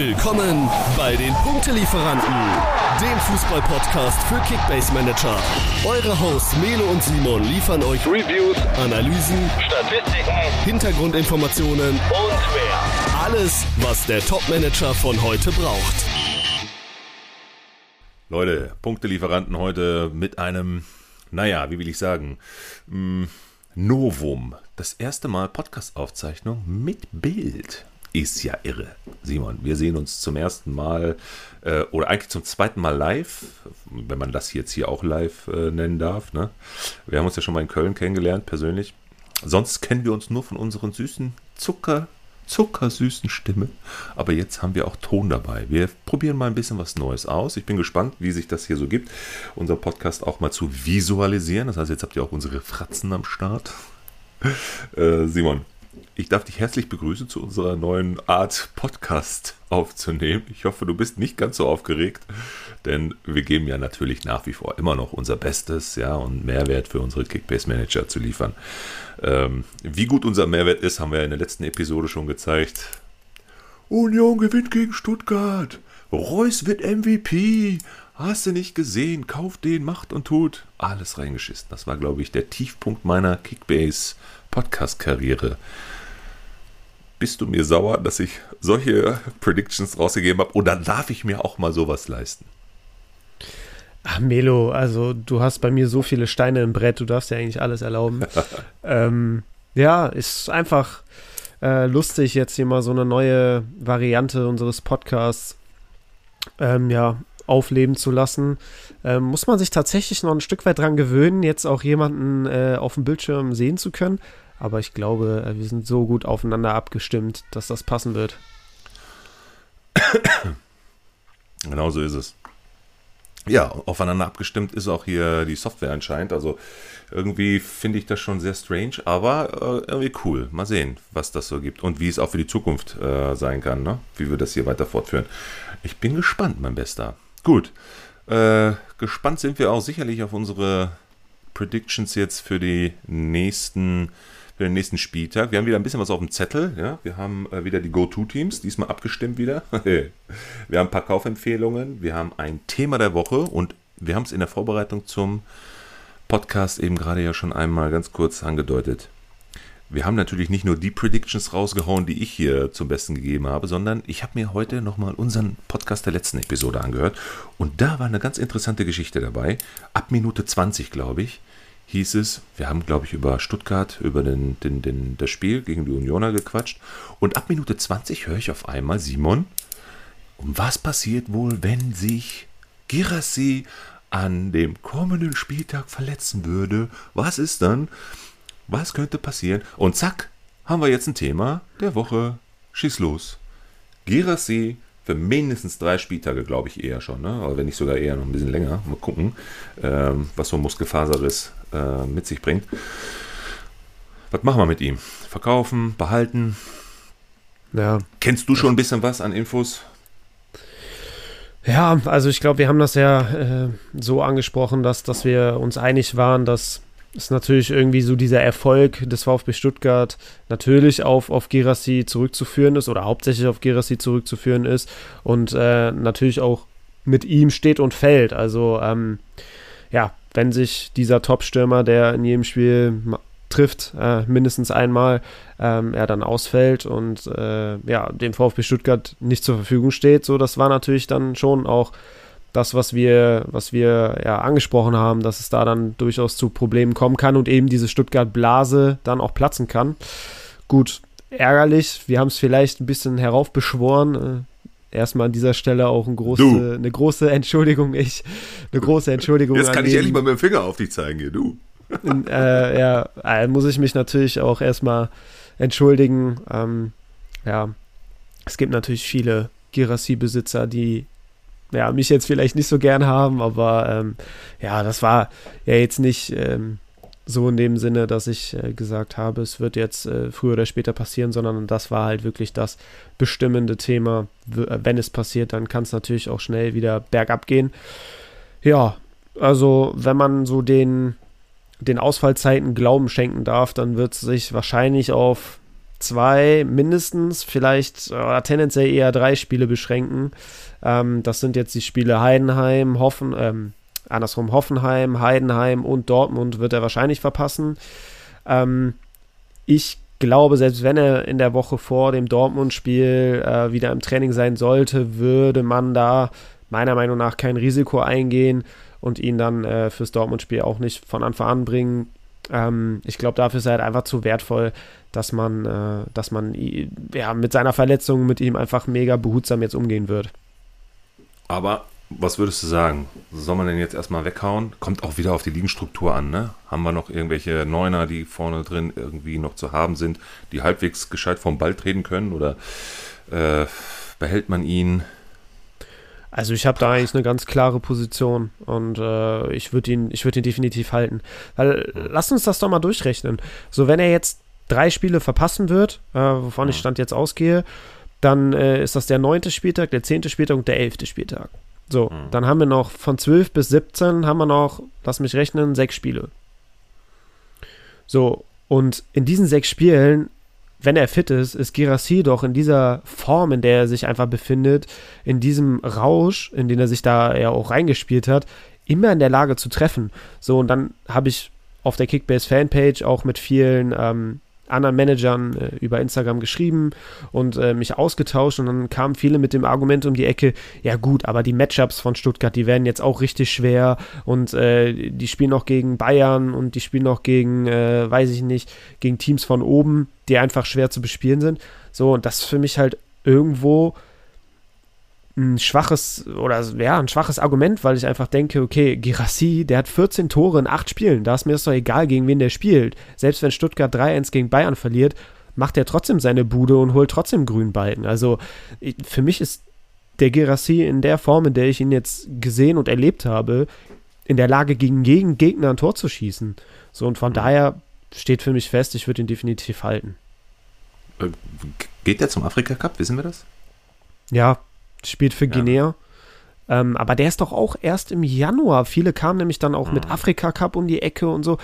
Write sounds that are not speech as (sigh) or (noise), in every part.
Willkommen bei den Punktelieferanten, dem Fußball-Podcast für Kickbase Manager. Eure Hosts Melo und Simon liefern euch Reviews, Analysen, Statistiken, Hintergrundinformationen und mehr. Alles, was der Top-Manager von heute braucht. Leute, Punktelieferanten heute mit einem, naja, wie will ich sagen, mm, Novum. Das erste Mal Podcast-Aufzeichnung mit Bild ist ja irre. Simon, wir sehen uns zum ersten Mal äh, oder eigentlich zum zweiten Mal live, wenn man das jetzt hier auch live äh, nennen darf. Ne? Wir haben uns ja schon mal in Köln kennengelernt, persönlich. Sonst kennen wir uns nur von unseren süßen Zucker, zuckersüßen Stimme. Aber jetzt haben wir auch Ton dabei. Wir probieren mal ein bisschen was Neues aus. Ich bin gespannt, wie sich das hier so gibt, unser Podcast auch mal zu visualisieren. Das heißt, jetzt habt ihr auch unsere Fratzen am Start. Äh, Simon, ich darf dich herzlich begrüßen zu unserer neuen Art Podcast aufzunehmen. Ich hoffe, du bist nicht ganz so aufgeregt, denn wir geben ja natürlich nach wie vor immer noch unser Bestes, ja, und Mehrwert für unsere Kickbase Manager zu liefern. Ähm, wie gut unser Mehrwert ist, haben wir in der letzten Episode schon gezeigt. Union gewinnt gegen Stuttgart. Reus wird MVP. Hast du nicht gesehen? Kauft den, macht und tut. Alles reingeschissen. Das war, glaube ich, der Tiefpunkt meiner Kickbase Podcast-Karriere. Bist du mir sauer, dass ich solche Predictions rausgegeben habe? Oder darf ich mir auch mal sowas leisten? Ach, Melo, also du hast bei mir so viele Steine im Brett, du darfst ja eigentlich alles erlauben. (laughs) ähm, ja, ist einfach äh, lustig, jetzt hier mal so eine neue Variante unseres Podcasts ähm, ja, aufleben zu lassen. Ähm, muss man sich tatsächlich noch ein Stück weit dran gewöhnen, jetzt auch jemanden äh, auf dem Bildschirm sehen zu können. Aber ich glaube, äh, wir sind so gut aufeinander abgestimmt, dass das passen wird. Genau so ist es. Ja, aufeinander abgestimmt ist auch hier die Software anscheinend. Also irgendwie finde ich das schon sehr strange, aber äh, irgendwie cool. Mal sehen, was das so gibt und wie es auch für die Zukunft äh, sein kann, ne? wie wir das hier weiter fortführen. Ich bin gespannt, mein Bester. Gut, äh, gespannt sind wir auch sicherlich auf unsere Predictions jetzt für die nächsten für den nächsten Spieltag. Wir haben wieder ein bisschen was auf dem Zettel. Ja? Wir haben äh, wieder die Go-To-Teams, diesmal abgestimmt wieder. (laughs) wir haben ein paar Kaufempfehlungen, wir haben ein Thema der Woche und wir haben es in der Vorbereitung zum Podcast eben gerade ja schon einmal ganz kurz angedeutet. Wir haben natürlich nicht nur die Predictions rausgehauen, die ich hier zum Besten gegeben habe, sondern ich habe mir heute nochmal unseren Podcast der letzten Episode angehört und da war eine ganz interessante Geschichte dabei. Ab Minute 20, glaube ich, hieß es, wir haben, glaube ich, über Stuttgart, über den, den, den, das Spiel gegen die Unioner gequatscht. Und ab Minute 20 höre ich auf einmal, Simon, und was passiert wohl, wenn sich Girassi an dem kommenden Spieltag verletzen würde? Was ist dann? Was könnte passieren? Und zack, haben wir jetzt ein Thema der Woche. Schieß los. Girassi für mindestens drei Spieltage, glaube ich, eher schon. Ne? Aber wenn nicht sogar eher noch ein bisschen länger. Mal gucken, ähm, was so ein Muskelfaserriss äh, mit sich bringt. Was machen wir mit ihm? Verkaufen, behalten? Ja. Kennst du schon ein bisschen was an Infos? Ja, also ich glaube, wir haben das ja äh, so angesprochen, dass, dass wir uns einig waren, dass ist natürlich irgendwie so dieser Erfolg des VfB Stuttgart natürlich auf, auf Gerassi zurückzuführen ist oder hauptsächlich auf Gerassi zurückzuführen ist und äh, natürlich auch mit ihm steht und fällt. Also ähm, ja, wenn sich dieser Top-Stürmer, der in jedem Spiel trifft, äh, mindestens einmal, ähm, er dann ausfällt und äh, ja, dem VfB Stuttgart nicht zur Verfügung steht, so das war natürlich dann schon auch das, was wir, was wir ja angesprochen haben, dass es da dann durchaus zu Problemen kommen kann und eben diese Stuttgart-Blase dann auch platzen kann. Gut, ärgerlich. Wir haben es vielleicht ein bisschen heraufbeschworen. Erstmal an dieser Stelle auch ein große, eine große Entschuldigung. Ich, eine große Entschuldigung. Jetzt kann ich endlich mal mit dem Finger auf dich zeigen hier, du. äh, ja, äh, muss ich mich natürlich auch erstmal entschuldigen. Ähm, ja, es gibt natürlich viele Girassi-Besitzer, die ja, mich jetzt vielleicht nicht so gern haben, aber ähm, ja, das war ja jetzt nicht ähm, so in dem Sinne, dass ich äh, gesagt habe, es wird jetzt äh, früher oder später passieren, sondern das war halt wirklich das bestimmende Thema. Äh, wenn es passiert, dann kann es natürlich auch schnell wieder bergab gehen. Ja, also wenn man so den, den Ausfallzeiten Glauben schenken darf, dann wird es sich wahrscheinlich auf zwei mindestens, vielleicht oder tendenziell eher drei Spiele beschränken. Ähm, das sind jetzt die Spiele Heidenheim, Hoffen, ähm, andersrum Hoffenheim, Heidenheim und Dortmund wird er wahrscheinlich verpassen. Ähm, ich glaube, selbst wenn er in der Woche vor dem Dortmund-Spiel äh, wieder im Training sein sollte, würde man da meiner Meinung nach kein Risiko eingehen und ihn dann äh, fürs Dortmund-Spiel auch nicht von Anfang an bringen. Ähm, ich glaube, dafür ist er halt einfach zu wertvoll, dass man, äh, dass man ja, mit seiner Verletzung mit ihm einfach mega behutsam jetzt umgehen wird. Aber was würdest du sagen? Soll man denn jetzt erstmal weghauen? Kommt auch wieder auf die Liegenstruktur an, ne? Haben wir noch irgendwelche Neuner, die vorne drin irgendwie noch zu haben sind, die halbwegs gescheit vom Ball treten können? Oder äh, behält man ihn? Also ich habe da eigentlich eine ganz klare Position und äh, ich würde ihn, ich ihn definitiv halten. Weil lass uns das doch mal durchrechnen. So, wenn er jetzt drei Spiele verpassen wird, äh, wovon ich Stand jetzt ausgehe, dann äh, ist das der neunte Spieltag, der zehnte Spieltag und der elfte Spieltag. So, mhm. dann haben wir noch von 12 bis 17 haben wir noch, lass mich rechnen, sechs Spiele. So, und in diesen sechs Spielen wenn er fit ist, ist Girassi doch in dieser Form, in der er sich einfach befindet, in diesem Rausch, in den er sich da ja auch reingespielt hat, immer in der Lage zu treffen. So, und dann habe ich auf der Kickbase Fanpage auch mit vielen ähm, anderen Managern äh, über Instagram geschrieben und äh, mich ausgetauscht und dann kamen viele mit dem Argument um die Ecke, ja gut, aber die Matchups von Stuttgart, die werden jetzt auch richtig schwer und äh, die spielen noch gegen Bayern und die spielen noch gegen, äh, weiß ich nicht, gegen Teams von oben, die einfach schwer zu bespielen sind. So, und das ist für mich halt irgendwo ein schwaches oder ja, ein schwaches Argument, weil ich einfach denke, okay, Girassi, der hat 14 Tore in 8 Spielen, da ist mir das doch egal, gegen wen der spielt. Selbst wenn Stuttgart 3-1 gegen Bayern verliert, macht er trotzdem seine Bude und holt trotzdem grünen Balken. Also für mich ist der Girassi in der Form, in der ich ihn jetzt gesehen und erlebt habe, in der Lage, gegen jeden Gegner ein Tor zu schießen. So, und von mhm. daher steht für mich fest, ich würde ihn definitiv halten. Äh, geht der zum Afrika Cup? Wissen wir das? Ja, spielt für Guinea. Ja. Ähm, aber der ist doch auch erst im Januar. Viele kamen nämlich dann auch mhm. mit Afrika Cup um die Ecke und so.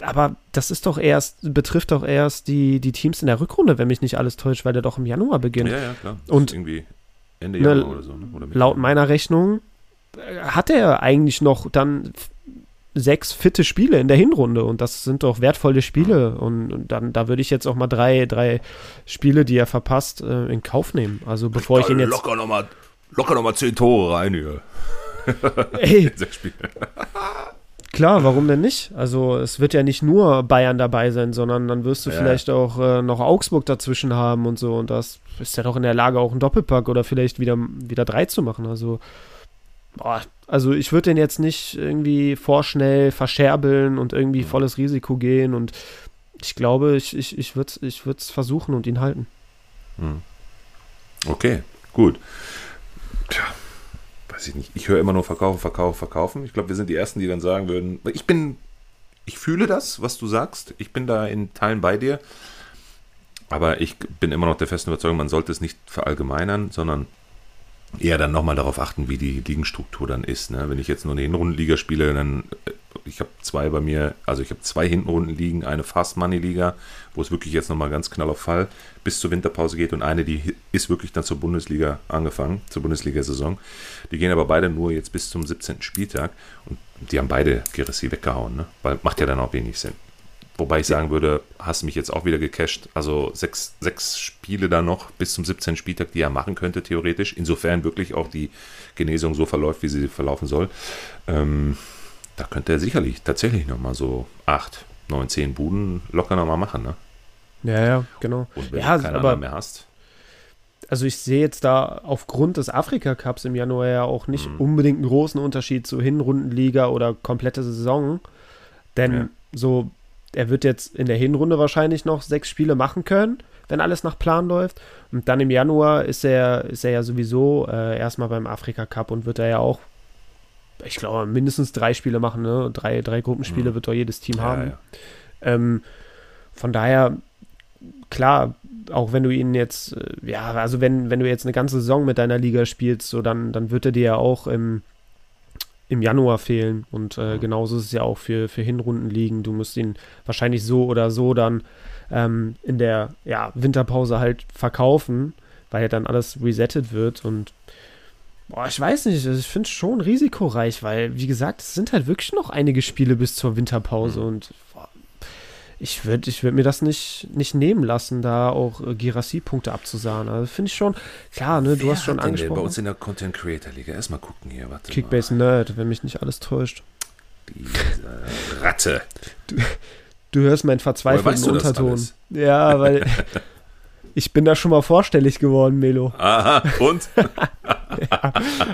Aber das ist doch erst, betrifft doch erst die, die Teams in der Rückrunde, wenn mich nicht alles täuscht, weil der doch im Januar beginnt. Ja, ja, klar. Das und irgendwie Ende ne, Januar oder so. Ne? Oder laut meiner Rechnung äh, hat er eigentlich noch dann sechs fitte Spiele in der Hinrunde und das sind doch wertvolle Spiele und, und dann da würde ich jetzt auch mal drei, drei Spiele, die er verpasst, äh, in Kauf nehmen. Also bevor ich, ich ihn jetzt locker nochmal locker noch mal zehn Tore rein hier. (laughs) Ey. (laughs) (laughs) Klar, warum denn nicht? Also es wird ja nicht nur Bayern dabei sein, sondern dann wirst du ja. vielleicht auch äh, noch Augsburg dazwischen haben und so und das ist ja doch in der Lage, auch einen Doppelpack oder vielleicht wieder, wieder drei zu machen. Also boah, also ich würde den jetzt nicht irgendwie vorschnell verscherbeln und irgendwie volles Risiko gehen und ich glaube, ich, ich, ich würde es ich versuchen und ihn halten. Hm. Okay, gut. Tja, weiß ich nicht. Ich höre immer nur verkaufen, verkaufen, verkaufen. Ich glaube, wir sind die Ersten, die dann sagen würden, ich bin, ich fühle das, was du sagst. Ich bin da in Teilen bei dir. Aber ich bin immer noch der festen Überzeugung, man sollte es nicht verallgemeinern, sondern eher dann nochmal darauf achten, wie die Ligenstruktur dann ist. Ne? Wenn ich jetzt nur eine Hinrundenliga spiele, dann äh, ich habe zwei bei mir, also ich habe zwei Hinrundenligen, eine Fast Money Liga, wo es wirklich jetzt nochmal ganz knall auf Fall bis zur Winterpause geht und eine, die ist wirklich dann zur Bundesliga angefangen, zur Bundesliga-Saison. Die gehen aber beide nur jetzt bis zum 17. Spieltag und die haben beide Gerissi weggehauen, ne? weil macht ja dann auch wenig Sinn. Wobei ich sagen würde, hast du mich jetzt auch wieder gecasht. Also sechs, sechs Spiele da noch bis zum 17. Spieltag, die er machen könnte, theoretisch. Insofern wirklich auch die Genesung so verläuft, wie sie verlaufen soll. Ähm, da könnte er sicherlich tatsächlich nochmal so acht, neun, zehn Buden locker nochmal machen, ne? Ja, ja, genau. Und wenn ja, du keinen aber, mehr hast. Also ich sehe jetzt da aufgrund des Afrika-Cups im Januar ja auch nicht mhm. unbedingt einen großen Unterschied zu Hinrundenliga oder komplette Saison. Denn ja. so er wird jetzt in der Hinrunde wahrscheinlich noch sechs Spiele machen können, wenn alles nach Plan läuft. Und dann im Januar ist er, ist er ja sowieso äh, erstmal beim Afrika Cup und wird er ja auch, ich glaube, mindestens drei Spiele machen. Ne? Drei, drei Gruppenspiele mhm. wird doch jedes Team ja, haben. Ja. Ähm, von daher, klar, auch wenn du ihn jetzt, äh, ja, also wenn, wenn du jetzt eine ganze Saison mit deiner Liga spielst, so dann, dann wird er dir ja auch im im Januar fehlen. Und äh, genauso ist es ja auch für, für Hinrundenligen. Du musst ihn wahrscheinlich so oder so dann ähm, in der ja, Winterpause halt verkaufen, weil ja dann alles resettet wird. Und boah, ich weiß nicht, also ich finde es schon risikoreich, weil, wie gesagt, es sind halt wirklich noch einige Spiele bis zur Winterpause. Mhm. Und ich würde ich würd mir das nicht, nicht nehmen lassen, da auch äh, Girassi-Punkte abzusahen. Also finde ich schon, klar, ne, du hast schon angesprochen. Bei uns in der Content Creator Liga. Erstmal gucken hier, warte. Kickbase Nerd, wenn mich nicht alles täuscht. Diese Ratte. Du hörst meinen verzweifelten Unterton. Ja, weil (laughs) ich bin da schon mal vorstellig geworden, Melo. Aha, und? (laughs) ja,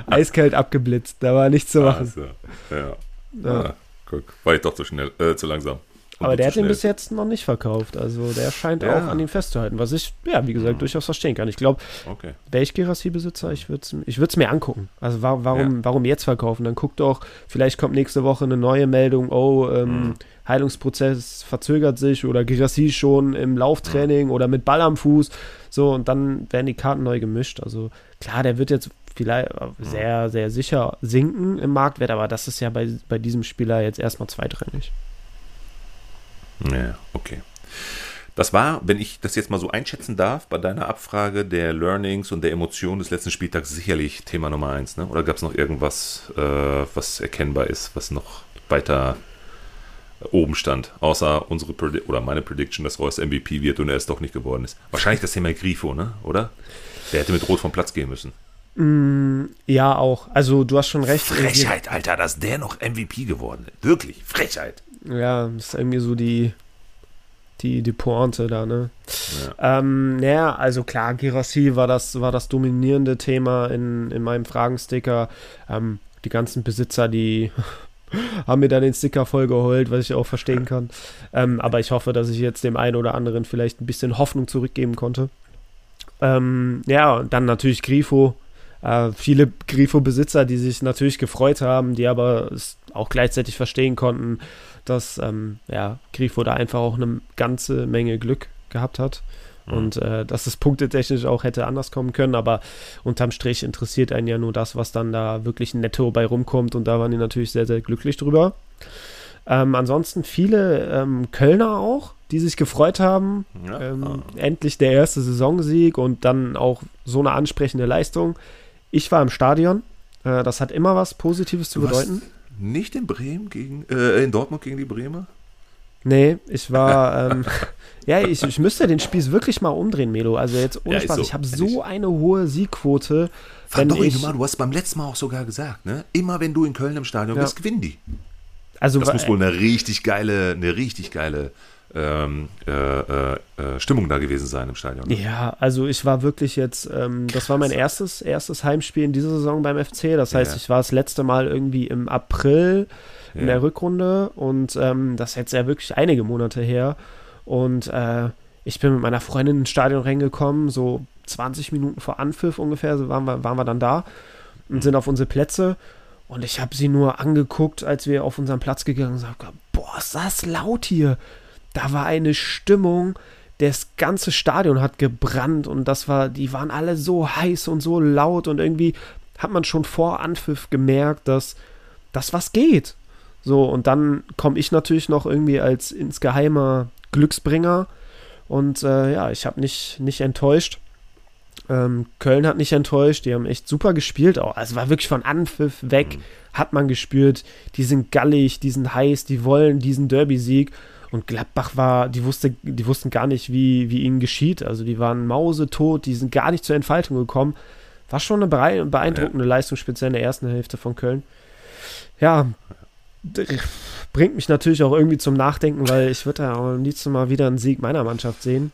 eiskalt abgeblitzt, da war nichts zu machen. Also, ja. ja. Ah, guck, war ich doch zu schnell, äh, zu langsam. Aber der hat ihn bis jetzt noch nicht verkauft. Also der scheint ja. auch an ihm festzuhalten, was ich, ja, wie gesagt, mhm. durchaus verstehen kann. Ich glaube, okay. wäre ich Gerassi-Besitzer, ich würde es ich würd's mir angucken. Also warum, ja. warum jetzt verkaufen? Dann guck doch, vielleicht kommt nächste Woche eine neue Meldung, oh, ähm, mhm. Heilungsprozess verzögert sich oder Gerassi schon im Lauftraining oder mit Ball am Fuß. So, und dann werden die Karten neu gemischt. Also klar, der wird jetzt vielleicht mhm. sehr, sehr sicher sinken im Marktwert, aber das ist ja bei, bei diesem Spieler jetzt erstmal zweitrangig. Ja, okay. Das war, wenn ich das jetzt mal so einschätzen darf, bei deiner Abfrage der Learnings und der Emotionen des letzten Spieltags sicherlich Thema Nummer eins, ne? Oder gab es noch irgendwas, äh, was erkennbar ist, was noch weiter oben stand, außer unsere Predi oder meine Prediction, dass Reus MVP wird und er es doch nicht geworden ist. Wahrscheinlich das Thema Grifo, ne? Oder? Der hätte mit Rot vom Platz gehen müssen. Mm, ja, auch. Also du hast schon recht. Frechheit, Alter, dass der noch MVP geworden ist. Wirklich, Frechheit. Ja, das ist irgendwie so die, die, die Pointe da, ne? Ja. Ähm, naja, also klar, Girassi war das, war das dominierende Thema in, in meinem Fragensticker. Ähm, die ganzen Besitzer, die (laughs) haben mir dann den Sticker vollgeheult, was ich auch verstehen kann. Ähm, aber ich hoffe, dass ich jetzt dem einen oder anderen vielleicht ein bisschen Hoffnung zurückgeben konnte. Ähm, ja, und dann natürlich Grifo. Äh, viele Grifo-Besitzer, die sich natürlich gefreut haben, die aber es auch gleichzeitig verstehen konnten, dass ähm, ja, Grifo da einfach auch eine ganze Menge Glück gehabt hat. Mhm. Und äh, dass es punktetechnisch auch hätte anders kommen können, aber unterm Strich interessiert einen ja nur das, was dann da wirklich netto bei rumkommt. Und da waren die natürlich sehr, sehr glücklich drüber. Ähm, ansonsten viele ähm, Kölner auch, die sich gefreut haben. Ja. Ähm, endlich der erste Saisonsieg und dann auch so eine ansprechende Leistung. Ich war im Stadion. Äh, das hat immer was Positives zu bedeuten. Nicht in Bremen gegen, äh, in Dortmund gegen die Bremer? Nee, ich war, ähm, (laughs) ja, ich, ich müsste den Spieß wirklich mal umdrehen, Melo. Also jetzt ohne ja, Spaß, so, ich habe so eine hohe Siegquote. Wenn doch, ich, du hast beim letzten Mal auch sogar gesagt, ne? Immer wenn du in Köln im Stadion ja. bist, gewinnen die. Also, das muss wohl eine richtig geile, eine richtig geile ähm, äh, äh, äh, Stimmung da gewesen sein im Stadion. Ne? Ja, also ich war wirklich jetzt, ähm, das war mein erstes, erstes Heimspiel in dieser Saison beim FC. Das heißt, ja. ich war das letzte Mal irgendwie im April in ja. der Rückrunde und ähm, das ist jetzt ja wirklich einige Monate her. Und äh, ich bin mit meiner Freundin ins Stadion reingekommen, so 20 Minuten vor Anpfiff ungefähr, so waren wir, waren wir dann da und mhm. sind auf unsere Plätze. Und ich habe sie nur angeguckt, als wir auf unseren Platz gegangen sind. Boah, ist das laut hier da war eine Stimmung, das ganze Stadion hat gebrannt und das war, die waren alle so heiß und so laut und irgendwie hat man schon vor Anpfiff gemerkt, dass das was geht. So, und dann komme ich natürlich noch irgendwie als insgeheimer Glücksbringer und äh, ja, ich habe nicht, nicht enttäuscht. Ähm, Köln hat nicht enttäuscht, die haben echt super gespielt auch. Also war wirklich von Anpfiff weg, mhm. hat man gespürt, die sind gallig, die sind heiß, die wollen diesen Derby-Sieg. Und Gladbach war, die, wusste, die wussten gar nicht, wie, wie ihnen geschieht. Also die waren mausetot, die sind gar nicht zur Entfaltung gekommen. War schon eine beeindruckende ja. Leistung, speziell in der ersten Hälfte von Köln. Ja, bringt mich natürlich auch irgendwie zum Nachdenken, weil ich würde ja auch am liebsten mal wieder einen Sieg meiner Mannschaft sehen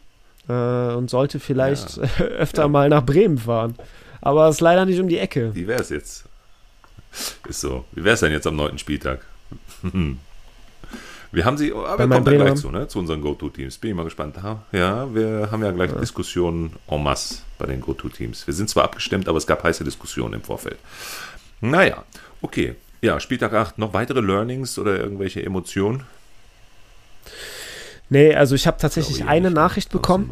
äh, und sollte vielleicht ja. (laughs) öfter ja. mal nach Bremen fahren. Aber es ist leider nicht um die Ecke. Wie wäre es jetzt? Ist so. Wie wäre es denn jetzt am neunten Spieltag? (laughs) Wir haben sie, aber wir kommen da gleich zu, ne, zu unseren Go-To-Teams. Bin ich mal gespannt. Ja, wir haben ja gleich ja. Diskussionen en masse bei den Go-To-Teams. Wir sind zwar abgestimmt, aber es gab heiße Diskussionen im Vorfeld. Naja, okay. Ja, Spieltag 8, noch weitere Learnings oder irgendwelche Emotionen? Nee, also ich habe tatsächlich ich eine Nachricht bekommen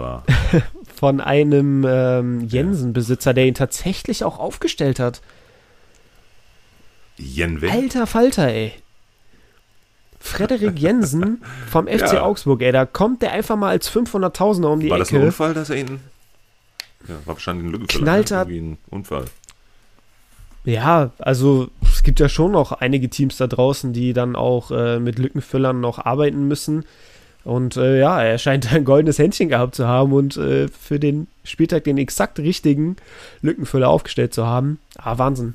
(laughs) von einem ähm, Jensen-Besitzer, der ihn tatsächlich auch aufgestellt hat. Jenwe? Alter Falter, ey. Frederik Jensen vom FC (laughs) Ja. Augsburg, ey, da kommt der einfach mal als 500.000er um die War das ein Ecke. Unfall, dass er ihn. Ja, war wahrscheinlich ein Lückenfüller. Knallt Irgendwie ein Unfall. Ja, also es gibt ja schon noch einige Teams da draußen, die dann auch äh, mit Lückenfüllern noch arbeiten müssen. Und äh, ja, er scheint ein goldenes Händchen gehabt zu haben und äh, für den Spieltag den exakt richtigen Lückenfüller aufgestellt zu haben. Ah, Wahnsinn.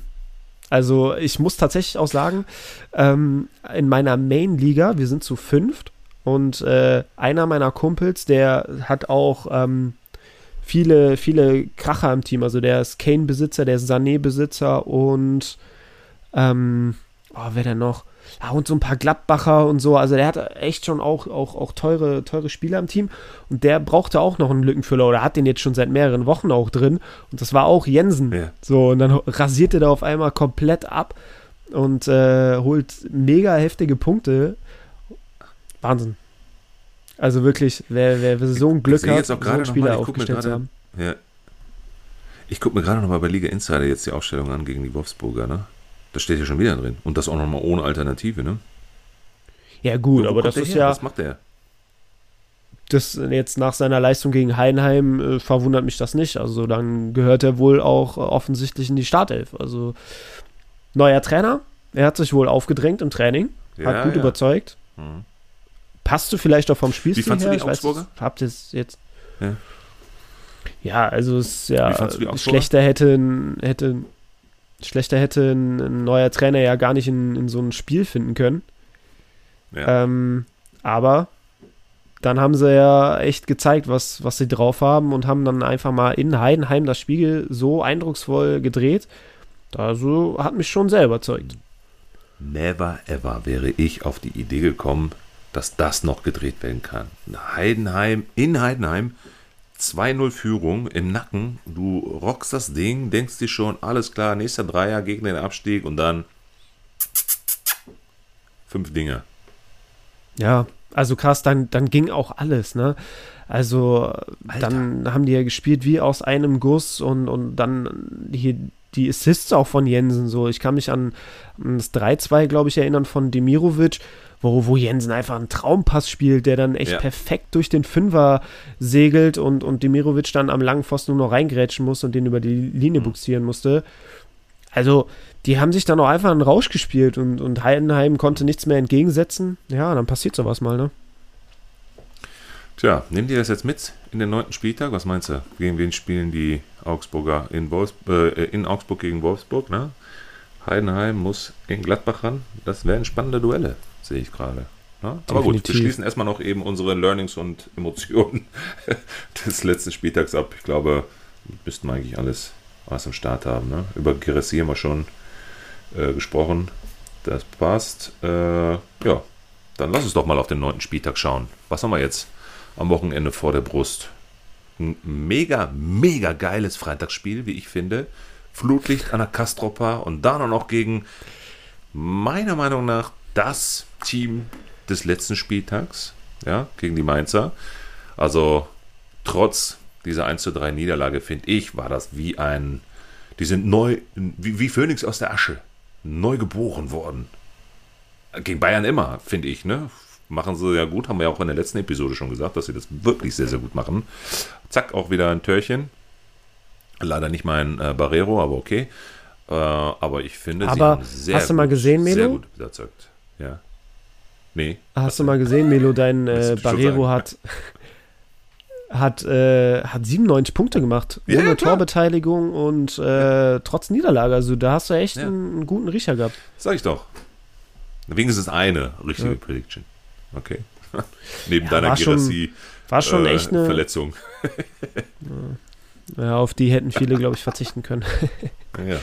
Also ich muss tatsächlich auch sagen, ähm, in meiner Main-Liga, wir sind zu fünft und äh, einer meiner Kumpels, der hat auch ähm, viele, viele Kracher im Team. Also der ist Kane-Besitzer, der ist Sané-Besitzer und ähm, oh, wer denn noch? Ah, und so ein paar Gladbacher und so. Also der hat echt schon auch, auch, auch teure, teure Spieler im Team. Und der brauchte auch noch einen Lückenfüller oder hat den jetzt schon seit mehreren Wochen auch drin. Und das war auch Jensen. Ja. So, und dann rasiert er da auf einmal komplett ab und äh, holt mega heftige Punkte. Wahnsinn. Also wirklich, wer, wer so ein Glück sehe hat, jetzt auch so einen Spieler mal, ich aufgestellt zu gerade- haben. Ja. Ich gucke mir gerade nochmal bei Liga Insider jetzt die Aufstellung an gegen die Wolfsburger, ne? Das steht hier schon wieder drin. Und das auch nochmal ohne Alternative, ne? Ja gut, Wo aber das ist her? ja, Was macht der? das jetzt nach seiner Leistung gegen Heidenheim äh, verwundert mich das nicht. Also dann gehört er wohl auch äh, offensichtlich in die Startelf. Also neuer Trainer, er hat sich wohl aufgedrängt im Training, hat gut ja. überzeugt. Mhm. Passt du vielleicht auch vom Spielstil Wie fandst du her? die Ich weiß Augsburger? nicht, Habt ihr es jetzt? Ja. Ja, also es ist ja du schlechter hätte, hätte schlechter hätte ein, ein neuer Trainer ja gar nicht in, in so ein Spiel finden können. Ja. Ähm, aber dann haben sie ja echt gezeigt, was, was sie drauf haben und haben dann einfach mal in Heidenheim das Spiel so eindrucksvoll gedreht. Also hat mich schon sehr überzeugt. Never ever wäre ich auf die Idee gekommen, dass das noch gedreht werden kann. Heidenheim, in Heidenheim, 2-0 Führung im Nacken. Du rockst das Ding, denkst dir schon, alles klar, nächster Dreier gegen den Abstieg und dann fünf Dinger. Ja, also krass, dann, dann ging auch alles, ne? Also dann haben die ja gespielt wie aus einem Guss und, und dann hier die Assists auch von Jensen so. Ich kann mich an, an das 3-2, glaube ich, erinnern von Demirovic, wo, wo Jensen einfach einen Traumpass spielt, der dann echt Ja. perfekt durch den Fünfer segelt und, und Demirovic dann am langen Pfosten nur noch reingrätschen musste und den über die Linie buxieren musste. Also, die haben sich dann auch einfach einen Rausch gespielt und, und Heidenheim konnte nichts mehr entgegensetzen. Ja, dann passiert sowas mal, ne? Tja, nehmt ihr das jetzt mit in den neunten Spieltag? Was meinst du? Gegen wen spielen die Augsburger in, Wolfs äh, in Augsburg gegen Wolfsburg? Ne? Heidenheim muss in Gladbach ran. Das wären spannende Duelle, sehe ich gerade. Ne? Aber gut, wir schließen erstmal noch eben unsere Learnings und Emotionen (laughs) des letzten Spieltags ab. Ich glaube, müssten wir eigentlich alles was am Start haben. Ne? Über Girassi haben wir schon äh, gesprochen. Das passt. Äh, ja, dann lass uns doch mal auf den neunten Spieltag schauen. Was haben wir jetzt am Wochenende vor der Brust? Ein mega, mega geiles Freitagsspiel, wie ich finde. Flutlicht an der Kastropa und dann noch gegen, meiner Meinung nach, das Team des letzten Spieltags, ja, gegen die Mainzer. Also, trotz dieser 1 zu 3 Niederlage, finde ich, war das wie ein, die sind neu, wie, wie Phönix aus der Asche, neu geboren worden. Gegen Bayern immer, finde ich, ne? Machen sie ja gut, haben wir ja auch in der letzten Episode schon gesagt, dass sie das wirklich sehr, sehr gut machen. Zack, auch wieder ein Törchen. Leider nicht mein äh, Barrero, aber okay. Äh, aber ich finde, sie Aber haben sehr hast du mal gut, gesehen, sehr Melo? gut überzeugt. Ja. Nee. Hast du mal gesehen, Melo, dein äh, Barrero hat, (laughs) hat, äh, hat 97 Punkte gemacht. Ja, Ohne klar. Torbeteiligung und äh, trotz Niederlage. Also da hast du echt Ja. einen, einen guten Riecher gehabt. Sag ich doch. Wenigstens eine richtige Ja. Prediction. Okay. (laughs) Neben Ja, deiner Girassi War schon äh, echt eine. Verletzung. Ja, auf die hätten viele, glaube ich, verzichten können. (laughs) Ja.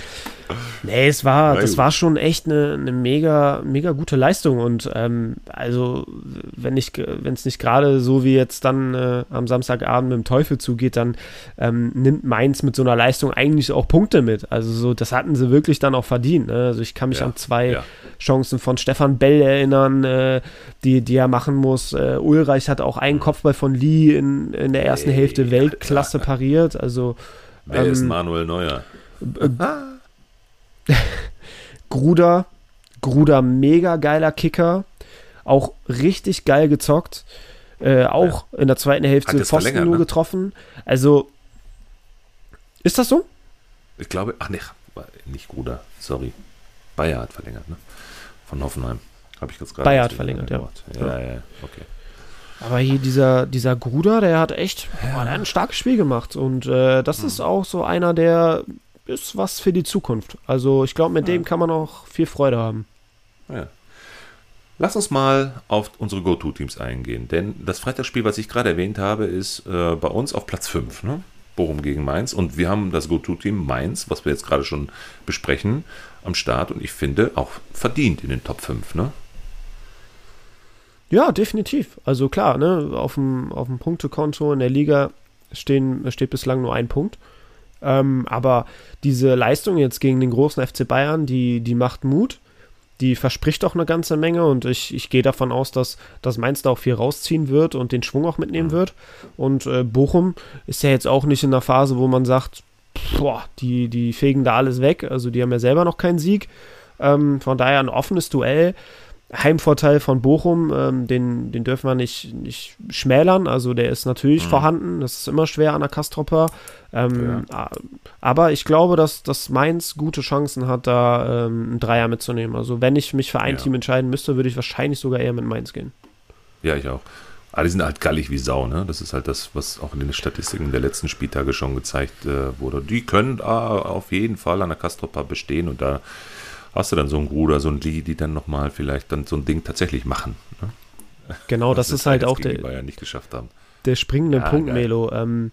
Nee, es war, das war schon echt eine, eine mega, mega gute Leistung. Und ähm, also, wenn ich, wenn es nicht gerade so wie jetzt dann äh, am Samstagabend mit dem Teufel zugeht, dann ähm, nimmt Mainz mit so einer Leistung eigentlich auch Punkte mit. Also so, das hatten sie wirklich dann auch verdient. Ne? Also ich kann mich Ja, an zwei ja. Chancen von Stefan Bell erinnern, äh, die, die er machen muss. Äh, Ulreich hat auch einen Kopfball von Lee in, in der ersten Ey, Hälfte Weltklasse pariert. Also Wer ist Ähm, Manuel Neuer? (laughs) (laughs) Gruder Gruder mega geiler Kicker, auch richtig geil gezockt. Äh, auch ja. in der zweiten Hälfte Pfosten nur ne? getroffen. Also, ist das so? Ich glaube, ach nee, nicht Gruder, sorry. Bayer hat verlängert, ne? Von Hoffenheim. Habe ich jetzt gerade. Bayer hat verlängert, ja. ja. Ja, ja, okay. Aber hier dieser, dieser Gruder, der hat echt boah, der hat ein starkes Spiel gemacht. Und äh, das mhm. ist auch so einer, der ist was für die Zukunft. Also ich glaube, mit ja. dem kann man auch viel Freude haben. Ja. Lass uns mal auf unsere Go-To-Teams eingehen. Denn das Freitagsspiel, was ich gerade erwähnt habe, ist äh, bei uns auf Platz 5. Ne? Bochum gegen Mainz. Und wir haben das Go-To-Team Mainz, was wir jetzt gerade schon besprechen, am Start. Und ich finde auch verdient in den Top 5. Ne? Ja, definitiv. Also klar, ne, auf dem, auf dem Punktekonto in der Liga stehen, steht bislang nur ein Punkt. Ähm, aber diese Leistung jetzt gegen den großen FC Bayern, die, die macht Mut. Die verspricht auch eine ganze Menge und ich, ich gehe davon aus, dass, dass Mainz da auch viel rausziehen wird und den Schwung auch mitnehmen wird. Und äh, Bochum ist ja jetzt auch nicht in der Phase, wo man sagt, boah, die, die fegen da alles weg. Also die haben ja selber noch keinen Sieg. Ähm, von daher ein offenes Duell. Heimvorteil von Bochum, ähm, den, den dürfen wir nicht, nicht schmälern. Also der ist natürlich mhm. vorhanden. Das ist immer schwer an der Kastropper. Ähm, ja. Aber ich glaube, dass, dass Mainz gute Chancen hat, da ähm, einen Dreier mitzunehmen. Also wenn ich mich für ein ja. Team entscheiden müsste, würde ich wahrscheinlich sogar eher mit Mainz gehen. Ja, ich auch. Aber die sind halt gallig wie Sau, ne? Das ist halt das, was auch in den Statistiken der letzten Spieltage schon gezeigt äh, wurde. Die können äh, auf jeden Fall an der Kastropper bestehen und da hast du dann so einen Bruder, so ein Lee, die dann nochmal vielleicht dann so ein Ding tatsächlich machen. Ne? Genau, das, das ist halt auch der, Bayern nicht geschafft haben. der springende ja, Punkt, geil. Melo. Ähm,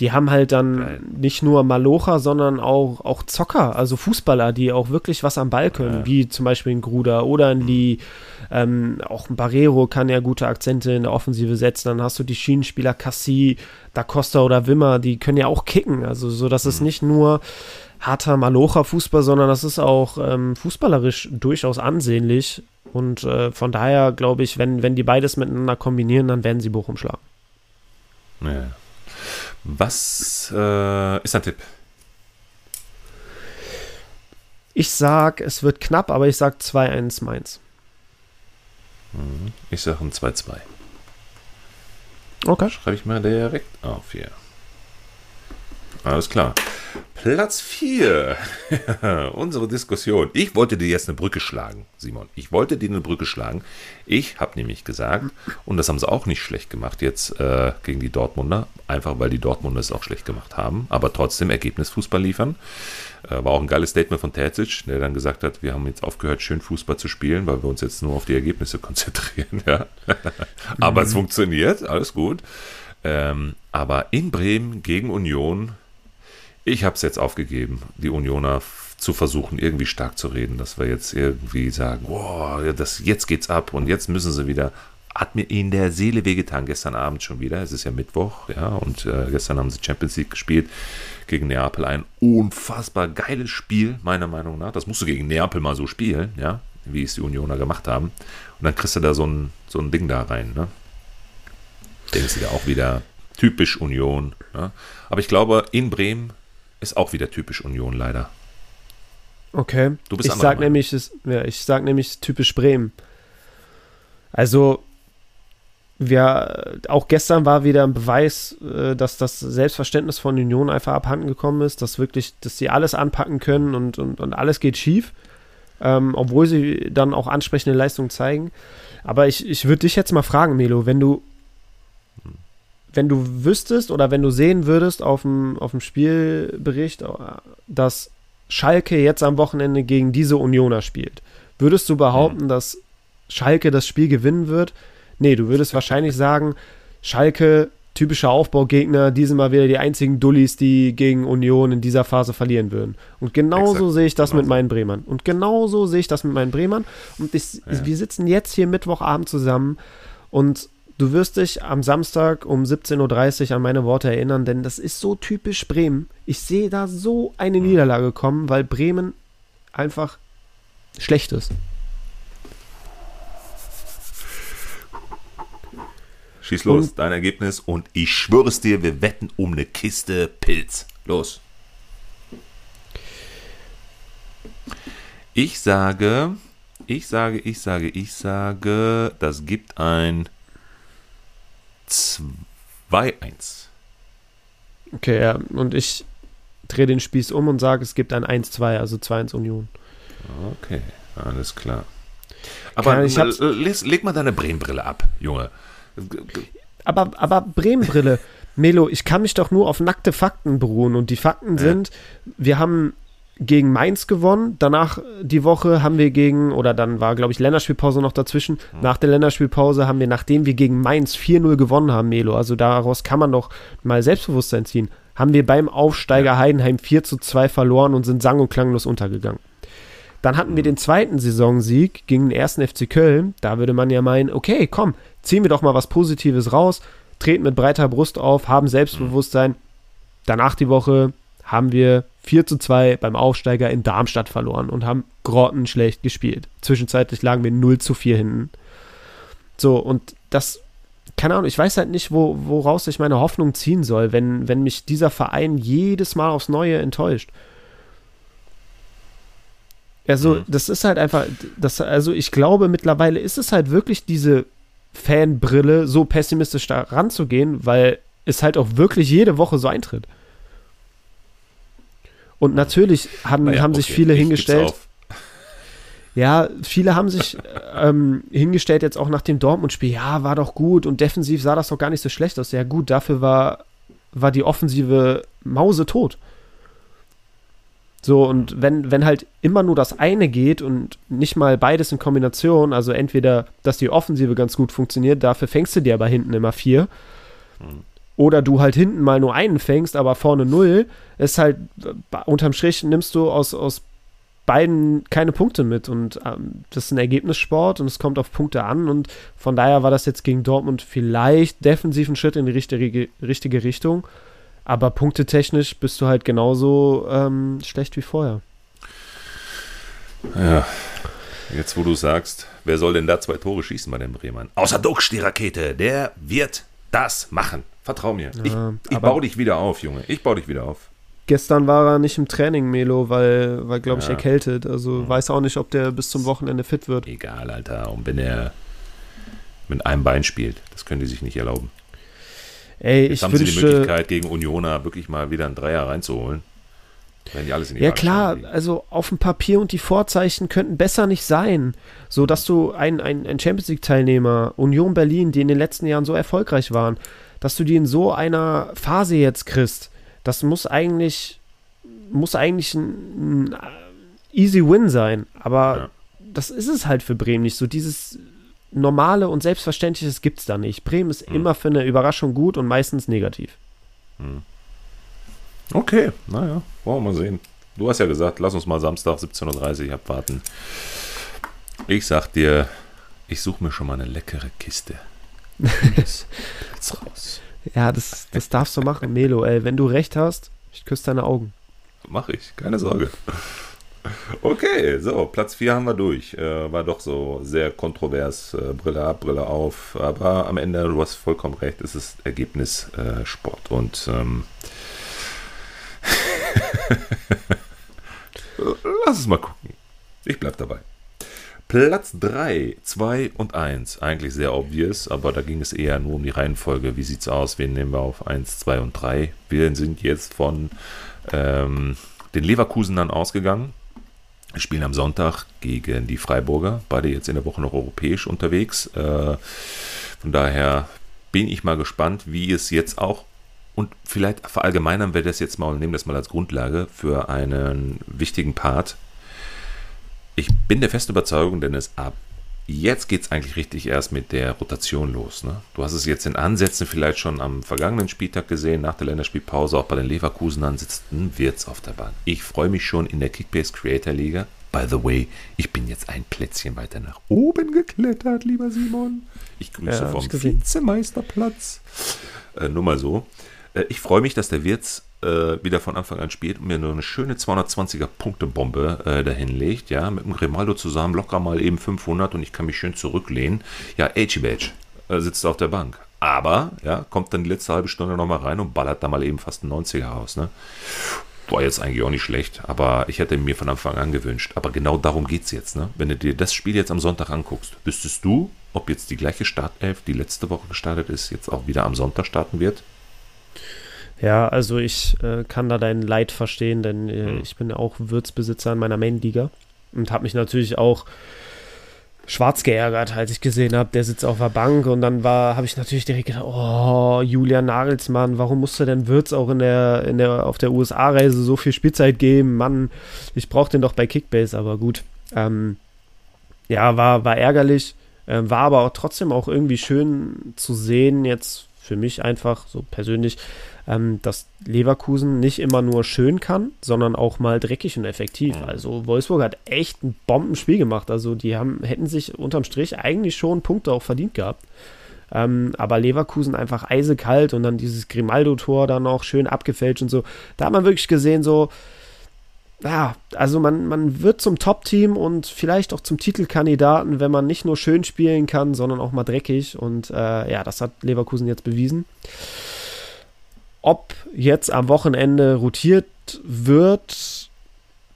die haben halt dann geil. nicht nur Malocher, sondern auch, auch Zocker, also Fußballer, die auch wirklich was am Ball können, ja. wie zum Beispiel ein Gruder oder ein Lee. Ähm, auch ein Barrero kann ja gute Akzente in der Offensive setzen. Dann hast du die Schienenspieler Cassie, Da Costa oder Wimmer, die können ja auch kicken. Also, so dass mhm. es nicht nur harter Malocher-Fußball, sondern das ist auch ähm, fußballerisch durchaus ansehnlich. Und äh, von daher glaube ich, wenn, wenn die beides miteinander kombinieren, dann werden sie Bochum schlagen. Ja. Was äh, ist dein Tipp? Ich sag, es wird knapp, aber ich sag 2-1 Mainz. Mhm. Ich sage ein 2-2. Okay. Schreibe ich mal direkt auf hier. Alles klar. Platz 4. (laughs) Unsere Diskussion. Ich wollte dir jetzt eine Brücke schlagen, Simon. Ich wollte dir eine Brücke schlagen. Ich habe nämlich gesagt, und das haben sie auch nicht schlecht gemacht jetzt äh, gegen die Dortmunder, einfach weil die Dortmunder es auch schlecht gemacht haben, aber trotzdem Ergebnisfußball liefern. Äh, war auch ein geiles Statement von Terzic, der dann gesagt hat, wir haben jetzt aufgehört, schön Fußball zu spielen, weil wir uns jetzt nur auf die Ergebnisse (laughs) konzentrieren. Ja? aber mhm. es funktioniert, alles gut. Ähm, aber in Bremen gegen Union ich habe es jetzt aufgegeben, die Unioner zu versuchen, irgendwie stark zu reden, dass wir jetzt irgendwie sagen, boah, das, jetzt geht's ab und jetzt müssen sie wieder. Hat mir in der Seele wehgetan, gestern Abend schon wieder. Es ist ja Mittwoch, ja, und äh, gestern haben sie Champions League gespielt gegen Neapel. Ein unfassbar geiles Spiel, meiner Meinung nach. Das musst du gegen Neapel mal so spielen, ja, wie es die Unioner gemacht haben. Und dann kriegst du da so ein, so ein Ding da rein, ne? Denkst du dir auch wieder typisch Union. Ne? Aber ich glaube, in Bremen ist auch wieder typisch Union leider. Okay. Du bist ich sag nämlich, ist, ja, ich sag nämlich typisch Bremen. Also wir, auch gestern war wieder ein Beweis, äh, dass das Selbstverständnis von Union einfach abhanden gekommen ist, dass wirklich, dass sie alles anpacken können und, und, und alles geht schief, ähm, obwohl sie dann auch ansprechende Leistungen zeigen. Aber ich, ich würde dich jetzt mal fragen, Melo, wenn du wenn du wüsstest oder wenn du sehen würdest auf dem, auf dem Spielbericht, dass Schalke jetzt am Wochenende gegen diese Unioner spielt, würdest du behaupten, mhm. dass Schalke das Spiel gewinnen wird? Nee, du würdest wahrscheinlich sagen, Schalke, typischer Aufbaugegner, diesmal wieder die einzigen Dullis, die gegen Union in dieser Phase verlieren würden. Und genauso Exakt. sehe ich das genau. mit meinen Bremern. Und genauso sehe ich das mit meinen Bremern. Und ich, ja. wir sitzen jetzt hier Mittwochabend zusammen und Du wirst dich am Samstag um 17.30 Uhr an meine Worte erinnern, denn das ist so typisch Bremen. Ich sehe da so eine Niederlage kommen, weil Bremen einfach schlecht ist. Schieß los, und, dein Ergebnis und ich schwöre es dir, wir wetten um eine Kiste Pilz. Los. Ich sage Ich sage, ich sage, ich sage, das gibt ein 2-1. Okay, ja. Und ich drehe den Spieß um und sage, es gibt ein 1-2, also 2-1 Union. Okay, alles klar. Aber ich hab's- leg, leg mal deine Bremenbrille ab, Junge. Aber, aber Bremenbrille, (laughs) Melo, ich kann mich doch nur auf nackte Fakten beruhen. Und die Fakten sind, wir haben gegen Mainz gewonnen. Danach die Woche haben wir gegen, oder dann war, glaube ich, Länderspielpause noch dazwischen. Nach der Länderspielpause haben wir, nachdem wir gegen Mainz 4-0 gewonnen haben, Melo, also daraus kann man doch mal Selbstbewusstsein ziehen, haben wir beim Aufsteiger Heidenheim 4 zu 2 verloren und sind sang- und klanglos untergegangen. Dann hatten wir den zweiten Saisonsieg gegen den ersten FC Köln. Da würde man ja meinen, okay, komm, ziehen wir doch mal was Positives raus, treten mit breiter Brust auf, haben Selbstbewusstsein. Danach die Woche haben wir 4 zu 2 beim Aufsteiger in Darmstadt verloren und haben grottenschlecht gespielt. Zwischenzeitlich lagen wir 0 zu 4 hinten. So, und das, keine Ahnung, ich weiß halt nicht, wo, woraus ich meine Hoffnung ziehen soll, wenn, wenn mich dieser Verein jedes Mal aufs Neue enttäuscht. Also, Mhm. das ist halt einfach, das, also ich glaube, mittlerweile ist es halt wirklich diese Fanbrille, so pessimistisch da ranzugehen, weil es halt auch wirklich jede Woche so eintritt. Und natürlich haben, Naja, haben sich okay, viele ich gib's hingestellt. (laughs) Ja, viele haben sich ähm, hingestellt jetzt auch nach dem Dortmund-Spiel. Ja, war doch gut und defensiv sah das doch gar nicht so schlecht aus. Ja, gut, dafür war, war die Offensive mausetot. So, und wenn, wenn halt immer nur das eine geht und nicht mal beides in Kombination, also entweder, dass die Offensive ganz gut funktioniert, dafür fängst du dir aber hinten immer vier. Oder du halt hinten mal nur einen fängst, aber vorne null, ist halt, äh, unterm Strich nimmst du aus, aus beiden keine Punkte mit. Und ähm, das ist ein Ergebnissport und es kommt auf Punkte an. Und von daher war das jetzt gegen Dortmund vielleicht defensiv ein Schritt in die richtige, richtige Richtung. Aber punktetechnisch bist du halt genauso ähm, schlecht wie vorher. Ja. Jetzt, wo du sagst, wer soll denn da zwei Tore schießen bei den Bremern? Außer Duxch, die Rakete. Der wird das machen. Vertrau mir. Ich, Ja, ich baue dich wieder auf, Junge. Ich baue dich wieder auf. Gestern war er nicht im Training, Melo, weil, weil glaube ich, Ja. erkältet. Also weiß auch nicht, ob der bis zum Wochenende fit wird. Egal, Alter. Und wenn er mit einem Bein spielt, das können die sich nicht erlauben. Ey, Jetzt ich haben sie die wünschte. Möglichkeit, gegen Unioner wirklich mal wieder einen Dreier reinzuholen. Wenn die alles in die Ja klar, also auf dem Papier und die Vorzeichen könnten besser nicht sein. So dass du ein, ein, ein Champions League-Teilnehmer, Union Berlin, die in den letzten Jahren so erfolgreich waren, dass du die in so einer Phase jetzt kriegst, das muss eigentlich, muss eigentlich ein, ein easy win sein. Aber Ja. das ist es halt für Bremen nicht. So dieses normale und selbstverständliches gibt es da nicht. Bremen ist immer für eine Überraschung gut und meistens negativ. Okay, naja, wollen wir mal sehen. Du hast ja gesagt, lass uns mal Samstag 17.30 Uhr abwarten. Ich sag dir, ich suche mir schon mal eine leckere Kiste. (laughs) Jetzt raus. Ja, das, das darfst du machen, Melo, ey. Wenn du recht hast, ich küsse deine Augen. Mach ich, keine Sorge. Okay, so, Platz 4 haben wir durch. Äh, war doch so sehr kontrovers. Äh, Brille ab, Brille auf. Aber am Ende, du hast vollkommen recht, es ist Ergebnis äh, Sport. Und ähm, (laughs) lass es mal gucken. Ich bleib dabei. Platz 3, 2 und 1. Eigentlich sehr obvious, aber da ging es eher nur um die Reihenfolge. Wie sieht's aus? Wen nehmen wir auf 1, 2 und 3? Wir sind jetzt von ähm, den Leverkusenern ausgegangen. Wir spielen am Sonntag gegen die Freiburger. Beide jetzt in der Woche noch europäisch unterwegs. Äh, von daher bin ich mal gespannt, wie es jetzt auch und vielleicht verallgemeinern wir das jetzt mal und nehmen das mal als Grundlage für einen wichtigen Part. Ich bin der festen Überzeugung, denn es ab jetzt geht es eigentlich richtig erst mit der Rotation los. Ne? Du hast es jetzt in Ansätzen vielleicht schon am vergangenen Spieltag gesehen, nach der Länderspielpause, auch bei den Leverkusenern sitzt ein Wirtz auf der Bank. Ich freue mich schon in der Kickbase Creator Liga. By the way, ich bin jetzt ein Plätzchen weiter nach oben geklettert, lieber Simon. Ich grüße Ja, vom. Vizemeisterplatz. Äh, nur mal so. Äh, ich freue mich, dass der Wirtz äh, wieder von Anfang an spielt und mir nur eine schöne 220er Punktebombe äh, dahin legt. Ja, mit dem Grimaldo zusammen locker mal eben 500 und ich kann mich schön zurücklehnen. Ja, H-Badge äh, sitzt auf der Bank. Aber, ja, kommt dann die letzte halbe Stunde nochmal rein und ballert da mal eben fast einen 90er raus. Ne? war jetzt eigentlich auch nicht schlecht, aber ich hätte mir von Anfang an gewünscht. Aber genau darum geht es jetzt. Ne? Wenn du dir das Spiel jetzt am Sonntag anguckst, wüsstest du, ob jetzt die gleiche Startelf, die letzte Woche gestartet ist, jetzt auch wieder am Sonntag starten wird? Ja, also ich äh, kann da dein Leid verstehen, denn äh, hm. ich bin auch Würzbesitzer in meiner Main-Liga und habe mich natürlich auch schwarz geärgert, als ich gesehen habe, der sitzt auf der Bank und dann war, habe ich natürlich direkt gedacht, oh, Julian Nagelsmann, warum musste denn Würz auch in der, in der, auf der USA-Reise so viel Spielzeit geben? Mann, ich brauche den doch bei Kickbase, aber gut. Ähm, ja, war, war ärgerlich, äh, war aber auch trotzdem auch irgendwie schön zu sehen, jetzt für mich einfach so persönlich, ähm, dass Leverkusen nicht immer nur schön kann, sondern auch mal dreckig und effektiv. Also Wolfsburg hat echt ein Bombenspiel gemacht. Also die haben, hätten sich unterm Strich eigentlich schon Punkte auch verdient gehabt. Ähm, aber Leverkusen einfach eisekalt und dann dieses Grimaldo-Tor dann auch schön abgefälscht und so. Da hat man wirklich gesehen, so, ja, also man, man wird zum Top-Team und vielleicht auch zum Titelkandidaten, wenn man nicht nur schön spielen kann, sondern auch mal dreckig. Und äh, ja, das hat Leverkusen jetzt bewiesen. Ob jetzt am Wochenende rotiert wird,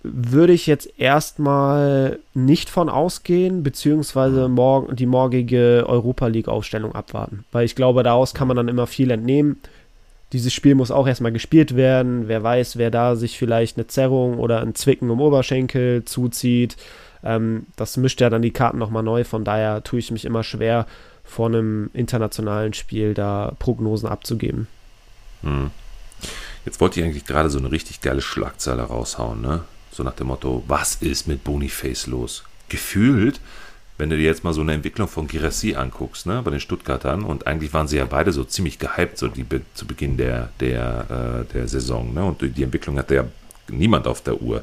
würde ich jetzt erstmal nicht von ausgehen, beziehungsweise morgen, die morgige Europa League-Aufstellung abwarten. Weil ich glaube, daraus kann man dann immer viel entnehmen. Dieses Spiel muss auch erstmal gespielt werden. Wer weiß, wer da sich vielleicht eine Zerrung oder ein Zwicken im Oberschenkel zuzieht. Ähm, das mischt ja dann die Karten nochmal neu. Von daher tue ich mich immer schwer, vor einem internationalen Spiel da Prognosen abzugeben. Hm. Jetzt wollte ich eigentlich gerade so eine richtig geile Schlagzeile raushauen, ne? So nach dem Motto, was ist mit Boniface los? Gefühlt, wenn du dir jetzt mal so eine Entwicklung von Girassi anguckst, ne, bei den Stuttgartern, und eigentlich waren sie ja beide so ziemlich gehypt, so die, zu Beginn der, der, äh, der Saison, ne? Und die Entwicklung hatte ja niemand auf der Uhr.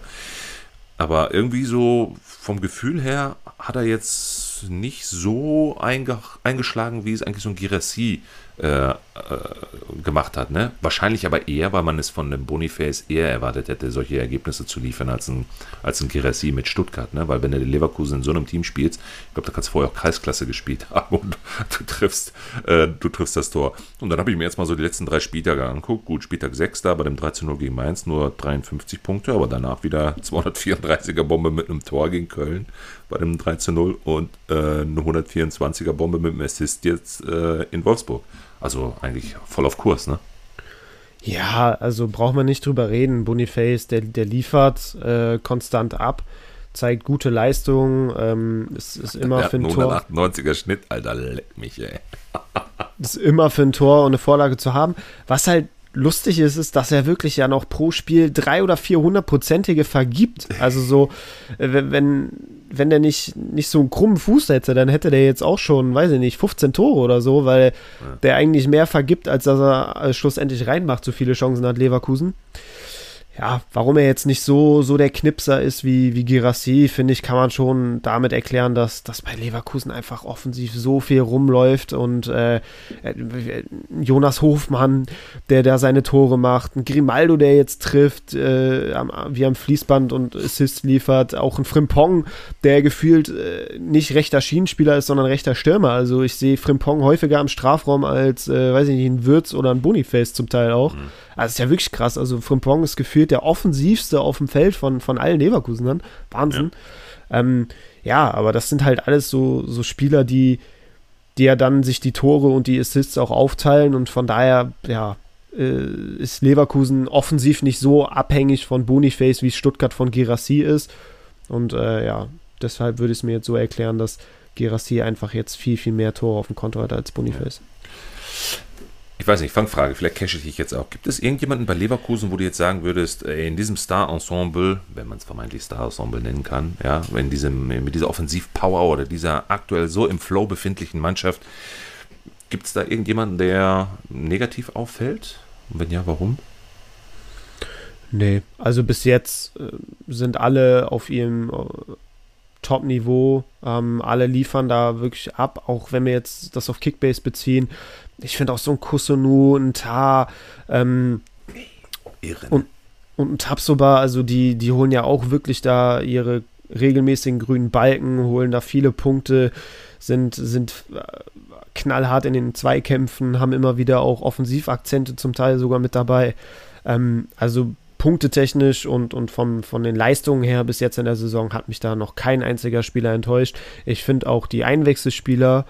Aber irgendwie so vom Gefühl her hat er jetzt nicht so eingeschlagen, wie es eigentlich so ein Girassi äh, äh, gemacht hat. Ne? Wahrscheinlich aber eher, weil man es von dem Boniface eher erwartet hätte, solche Ergebnisse zu liefern als ein, als ein Girassi mit Stuttgart. Ne? Weil wenn du Leverkusen in so einem Team spielst, ich glaube, da kannst du vorher auch Kreisklasse gespielt (laughs) haben und du triffst, äh, du triffst das Tor. Und dann habe ich mir jetzt mal so die letzten drei Spieltage angeguckt. Gut, Spieltag 6 da bei dem 13-0 gegen Mainz nur 53 Punkte, aber danach wieder (laughs) 234er Bombe mit einem Tor gegen Köln bei dem 13-0 und äh, eine 124er Bombe mit einem Assist jetzt äh, in Wolfsburg. Also eigentlich voll auf Kurs, ne? Ja, also braucht man nicht drüber reden. Boniface, der, der liefert äh, konstant ab, zeigt gute Leistungen, ähm, ist, ist immer für ein 198 er Schnitt, Alter, leck mich, ey. (laughs) ist immer für ein Tor und eine Vorlage zu haben. Was halt lustig ist, ist, dass er wirklich ja noch pro Spiel drei oder vierhundertprozentige vergibt. Also so, äh, wenn, wenn der nicht, nicht so einen krummen Fuß hätte, dann hätte der jetzt auch schon, weiß ich nicht, 15 Tore oder so, weil ja. der eigentlich mehr vergibt, als dass er äh, schlussendlich reinmacht. So viele Chancen hat Leverkusen ja, warum er jetzt nicht so, so der Knipser ist wie, wie Girassi, finde ich, kann man schon damit erklären, dass, dass bei Leverkusen einfach offensiv so viel rumläuft und äh, äh Jonas Hofmann, der da seine Tore macht, ein Grimaldo, der jetzt trifft, äh, wie am Fließband und Assist liefert, auch ein Frimpong, der gefühlt äh, nicht rechter Schienenspieler ist, sondern rechter Stürmer. Also ich sehe Frimpong häufiger im Strafraum als, äh, weiß ich nicht, ein Würz oder ein Boniface zum Teil auch. Mhm. Also ist ja wirklich krass. Also Frimpong ist gefühlt der offensivste auf dem Feld von, von allen Leverkusenern. Wahnsinn. Ja. Ähm, ja, aber das sind halt alles so, so Spieler, die, die ja dann sich die Tore und die Assists auch aufteilen und von daher, ja, äh, ist Leverkusen offensiv nicht so abhängig von Boniface, wie Stuttgart von Girassi ist. Und äh, ja, deshalb würde ich es mir jetzt so erklären, dass Girassi einfach jetzt viel, viel mehr Tore auf dem Konto hat als Boniface. Ich weiß nicht, Fangfrage, vielleicht cache ich dich jetzt auch. Gibt es irgendjemanden bei Leverkusen, wo du jetzt sagen würdest, in diesem Star-Ensemble, wenn man es vermeintlich Star-Ensemble nennen kann, ja, in diesem, mit dieser Offensiv-Power oder dieser aktuell so im Flow befindlichen Mannschaft, gibt es da irgendjemanden, der negativ auffällt? Und wenn ja, warum? Nee, also bis jetzt äh, sind alle auf ihrem äh, Top-Niveau. Ähm, alle liefern da wirklich ab, auch wenn wir jetzt das auf Kickbase beziehen. Ich finde auch so ein Kusunu, ein Tar ähm, und, und ein Tapsoba, also die, die holen ja auch wirklich da ihre regelmäßigen grünen Balken, holen da viele Punkte, sind, sind äh, knallhart in den Zweikämpfen, haben immer wieder auch Offensivakzente zum Teil sogar mit dabei. Ähm, also punktetechnisch und, und vom, von den Leistungen her bis jetzt in der Saison hat mich da noch kein einziger Spieler enttäuscht. Ich finde auch die Einwechselspieler,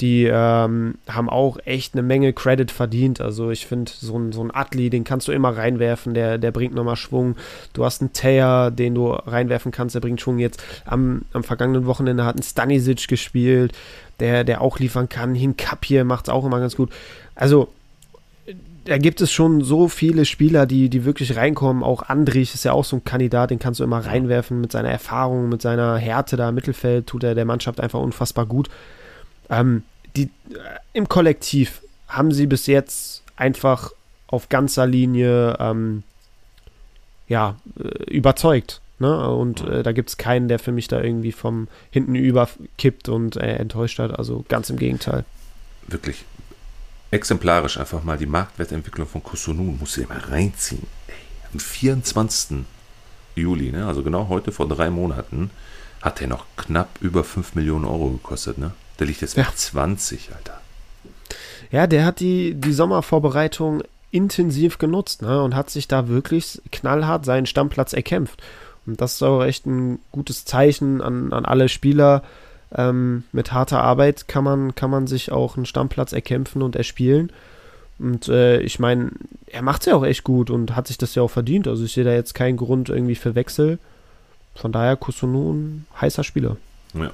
die ähm, haben auch echt eine Menge Credit verdient. Also ich finde, so ein, so ein Atli, den kannst du immer reinwerfen, der, der bringt nochmal Schwung. Du hast einen Taylor, den du reinwerfen kannst, der bringt Schwung. Jetzt am, am vergangenen Wochenende hat ein Stanisic gespielt, der, der auch liefern kann. Hinkapje macht es auch immer ganz gut. Also da gibt es schon so viele Spieler, die, die wirklich reinkommen. Auch Andrich ist ja auch so ein Kandidat, den kannst du immer reinwerfen mit seiner Erfahrung, mit seiner Härte da im Mittelfeld, tut er der Mannschaft einfach unfassbar gut. Ähm, die, äh, Im Kollektiv haben sie bis jetzt einfach auf ganzer Linie ähm, ja, äh, überzeugt. Ne? Und äh, da gibt es keinen, der für mich da irgendwie vom hinten überkippt und äh, enttäuscht hat. Also ganz im Gegenteil. Wirklich exemplarisch einfach mal die Marktwertentwicklung von Kosunun, muss ihr mal reinziehen. Ey, am 24. Juli, ne? also genau heute vor drei Monaten, hat er noch knapp über 5 Millionen Euro gekostet. Ne? Der liegt jetzt bei ja. 20, Alter. Ja, der hat die, die Sommervorbereitung intensiv genutzt ne? und hat sich da wirklich knallhart seinen Stammplatz erkämpft. Und das ist auch echt ein gutes Zeichen an, an alle Spieler, ähm, mit harter Arbeit kann man, kann man sich auch einen Stammplatz erkämpfen und erspielen. Und äh, ich meine, er macht es ja auch echt gut und hat sich das ja auch verdient. Also ich sehe da jetzt keinen Grund irgendwie für Wechsel. Von daher Kusunu ein heißer Spieler. Ja.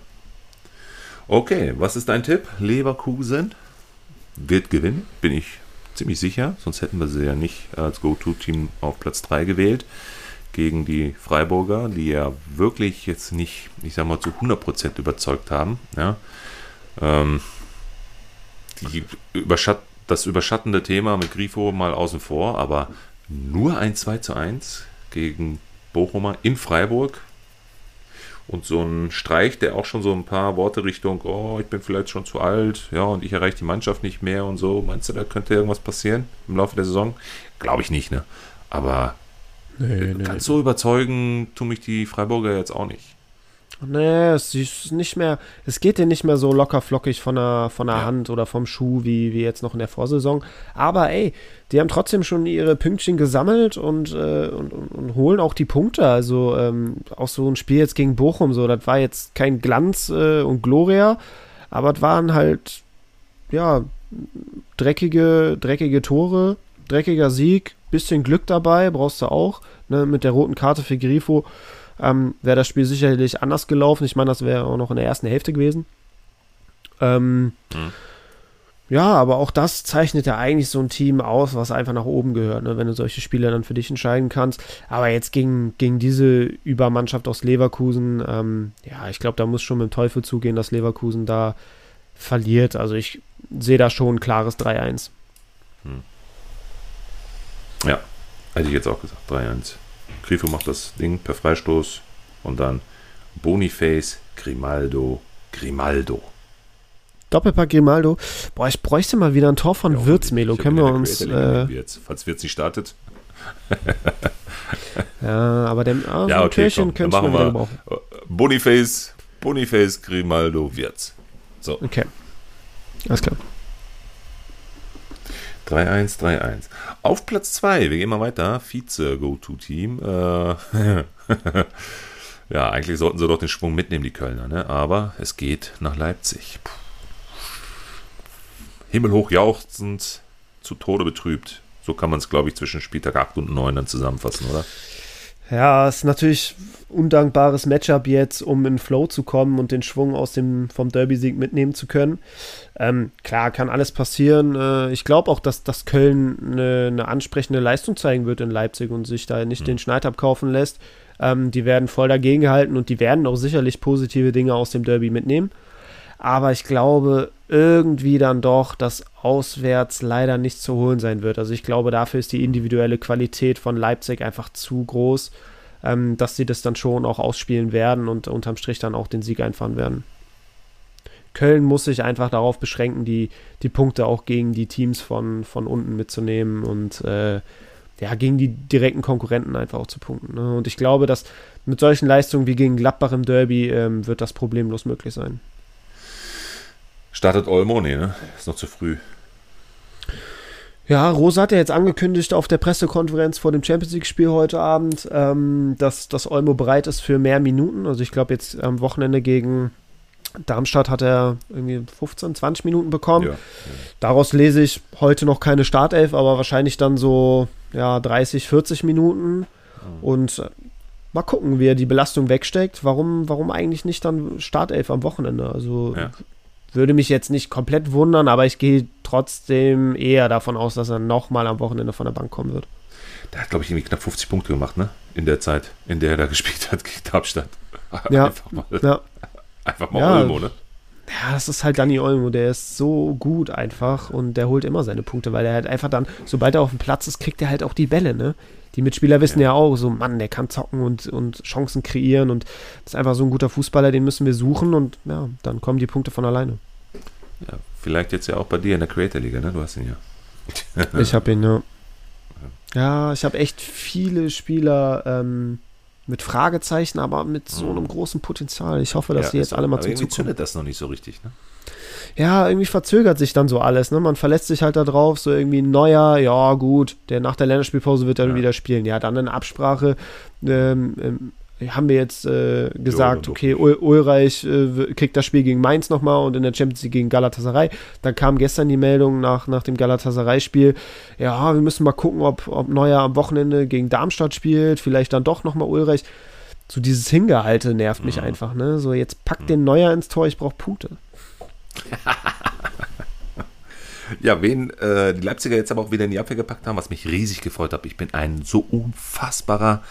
Okay, was ist dein Tipp? Leverkusen wird gewinnen, bin ich ziemlich sicher. Sonst hätten wir sie ja nicht als Go-To-Team auf Platz 3 gewählt gegen die Freiburger, die ja wirklich jetzt nicht, ich sag mal, zu 100% überzeugt haben. Ja. Ähm, die überschatt, das überschattende Thema mit Grifo mal außen vor, aber nur ein 2 zu 1 gegen Bochumer in Freiburg. Und so ein Streich, der auch schon so ein paar Worte Richtung, oh, ich bin vielleicht schon zu alt, ja, und ich erreiche die Mannschaft nicht mehr und so. Meinst du, da könnte irgendwas passieren im Laufe der Saison? Glaube ich nicht, ne? Aber Nee, nee, Ganz so überzeugen tun mich die Freiburger jetzt auch nicht. Nee, es ist nicht mehr, es geht dir nicht mehr so locker flockig von der, von der ja. Hand oder vom Schuh wie, wie jetzt noch in der Vorsaison. Aber ey, die haben trotzdem schon ihre Pünktchen gesammelt und, äh, und, und, und, holen auch die Punkte. Also ähm, auch so ein Spiel jetzt gegen Bochum, so, das war jetzt kein Glanz äh, und Gloria, aber es waren halt, ja, dreckige, dreckige Tore, dreckiger Sieg, bisschen Glück dabei, brauchst du auch. Ne, mit der roten Karte für Grifo ähm, wäre das Spiel sicherlich anders gelaufen. Ich meine, das wäre auch noch in der ersten Hälfte gewesen. Ähm, mhm. Ja, aber auch das zeichnet ja eigentlich so ein Team aus, was einfach nach oben gehört, ne, wenn du solche Spiele dann für dich entscheiden kannst. Aber jetzt gegen, gegen diese Übermannschaft aus Leverkusen, ähm, ja, ich glaube, da muss schon mit dem Teufel zugehen, dass Leverkusen da verliert. Also ich sehe da schon ein klares 3-1. Hm. Ja, hätte ich jetzt auch gesagt. 3-1. Grifo macht das Ding per Freistoß und dann Boniface, Grimaldo, Grimaldo. Doppelpack Grimaldo. Boah, ich bräuchte mal wieder ein Tor von ja, Wirtz, Melo. Können wir uns. Äh, Wirtz, falls Wirtz nicht startet. (laughs) ja, aber dem ah, ja, okay, Kirchen könnte ich mal wieder gebrauchen. Boniface, Boniface, Grimaldo, Wirtz. So. Okay. Alles klar. 3-1, 3-1. Auf Platz 2, wir gehen mal weiter. Vize-Go-To-Team. Äh, (laughs) ja, eigentlich sollten sie doch den Schwung mitnehmen, die Kölner, ne? aber es geht nach Leipzig. Himmelhoch jauchzend, zu Tode betrübt. So kann man es, glaube ich, zwischen Spieltag 8 und 9 dann zusammenfassen, oder? Ja, es ist natürlich undankbares Matchup jetzt, um in Flow zu kommen und den Schwung aus dem vom Derby-Sieg mitnehmen zu können. Ähm, klar, kann alles passieren. Äh, ich glaube auch, dass, dass Köln eine, eine, ansprechende Leistung zeigen wird in Leipzig und sich da nicht mhm. den Schneid abkaufen lässt. Ähm, die werden voll dagegen gehalten und die werden auch sicherlich positive Dinge aus dem Derby mitnehmen. Aber ich glaube irgendwie dann doch, dass auswärts leider nicht zu holen sein wird. Also ich glaube, dafür ist die individuelle Qualität von Leipzig einfach zu groß, ähm, dass sie das dann schon auch ausspielen werden und unterm Strich dann auch den Sieg einfahren werden. Köln muss sich einfach darauf beschränken, die, die Punkte auch gegen die Teams von, von unten mitzunehmen und äh, ja, gegen die direkten Konkurrenten einfach auch zu punkten. Ne? Und ich glaube, dass mit solchen Leistungen wie gegen Gladbach im Derby ähm, wird das problemlos möglich sein. Startet Olmo? Nee, ne? Ist noch zu früh. Ja, Rosa hat ja jetzt angekündigt auf der Pressekonferenz vor dem Champions League-Spiel heute Abend, ähm, dass, dass Olmo bereit ist für mehr Minuten. Also ich glaube jetzt am Wochenende gegen Darmstadt hat er irgendwie 15, 20 Minuten bekommen. Ja, ja. Daraus lese ich heute noch keine Startelf, aber wahrscheinlich dann so ja, 30, 40 Minuten. Mhm. Und äh, mal gucken, wie er die Belastung wegsteckt. Warum, warum eigentlich nicht dann Startelf am Wochenende? Also ja. Würde mich jetzt nicht komplett wundern, aber ich gehe trotzdem eher davon aus, dass er nochmal am Wochenende von der Bank kommen wird. Der hat, glaube ich, irgendwie knapp 50 Punkte gemacht, ne? In der Zeit, in der er da (laughs) gespielt hat gegen Darmstadt. Ja. (laughs) Einfach mal, ja. Einfach mal ja. Olmo, ne? Ja, das ist halt Danny Olmo, der ist so gut einfach und der holt immer seine Punkte, weil er halt einfach dann, sobald er auf dem Platz ist, kriegt er halt auch die Bälle, ne? Die Mitspieler wissen ja. ja, auch, so Mann, der kann zocken und, und Chancen kreieren und ist einfach so ein guter Fußballer, den müssen wir suchen und ja, dann kommen die Punkte von alleine. Ja, vielleicht jetzt ja auch bei dir in der Creator-Liga, ne? Du hast ihn ja. (laughs) ich habe ihn, ja. Ja, ich habe echt viele Spieler ähm, mit Fragezeichen, aber mit so einem mhm. großen Potenzial. Ich hoffe, dass ja, die jetzt alle mal zum Zug kommen. zündet das noch nicht so richtig, ne? Ja, irgendwie verzögert sich dann so alles. Ne? Man verlässt sich halt darauf, so irgendwie ein neuer, ja gut, der nach der Länderspielpause wird dann ja. wieder spielen. Ja, dann in Absprache ähm, ähm, haben wir jetzt äh, gesagt, ja, okay, Ul Ulreich äh, kriegt das Spiel gegen Mainz nochmal und in der Champions League gegen Galatasaray. Dann kam gestern die Meldung nach, nach dem Galatasaray-Spiel, ja, wir müssen mal gucken, ob, ob Neuer am Wochenende gegen Darmstadt spielt, vielleicht dann doch nochmal Ulreich. So dieses Hingehalte nervt mich mhm. einfach, ne? So, jetzt packt mhm. den Neuer ins Tor, ich brauche Punkte. (laughs) ja, wen äh, die Leipziger jetzt aber auch wieder in die Abwehr gepackt haben, was mich riesig gefreut hat. Ich bin ein so unfassbarer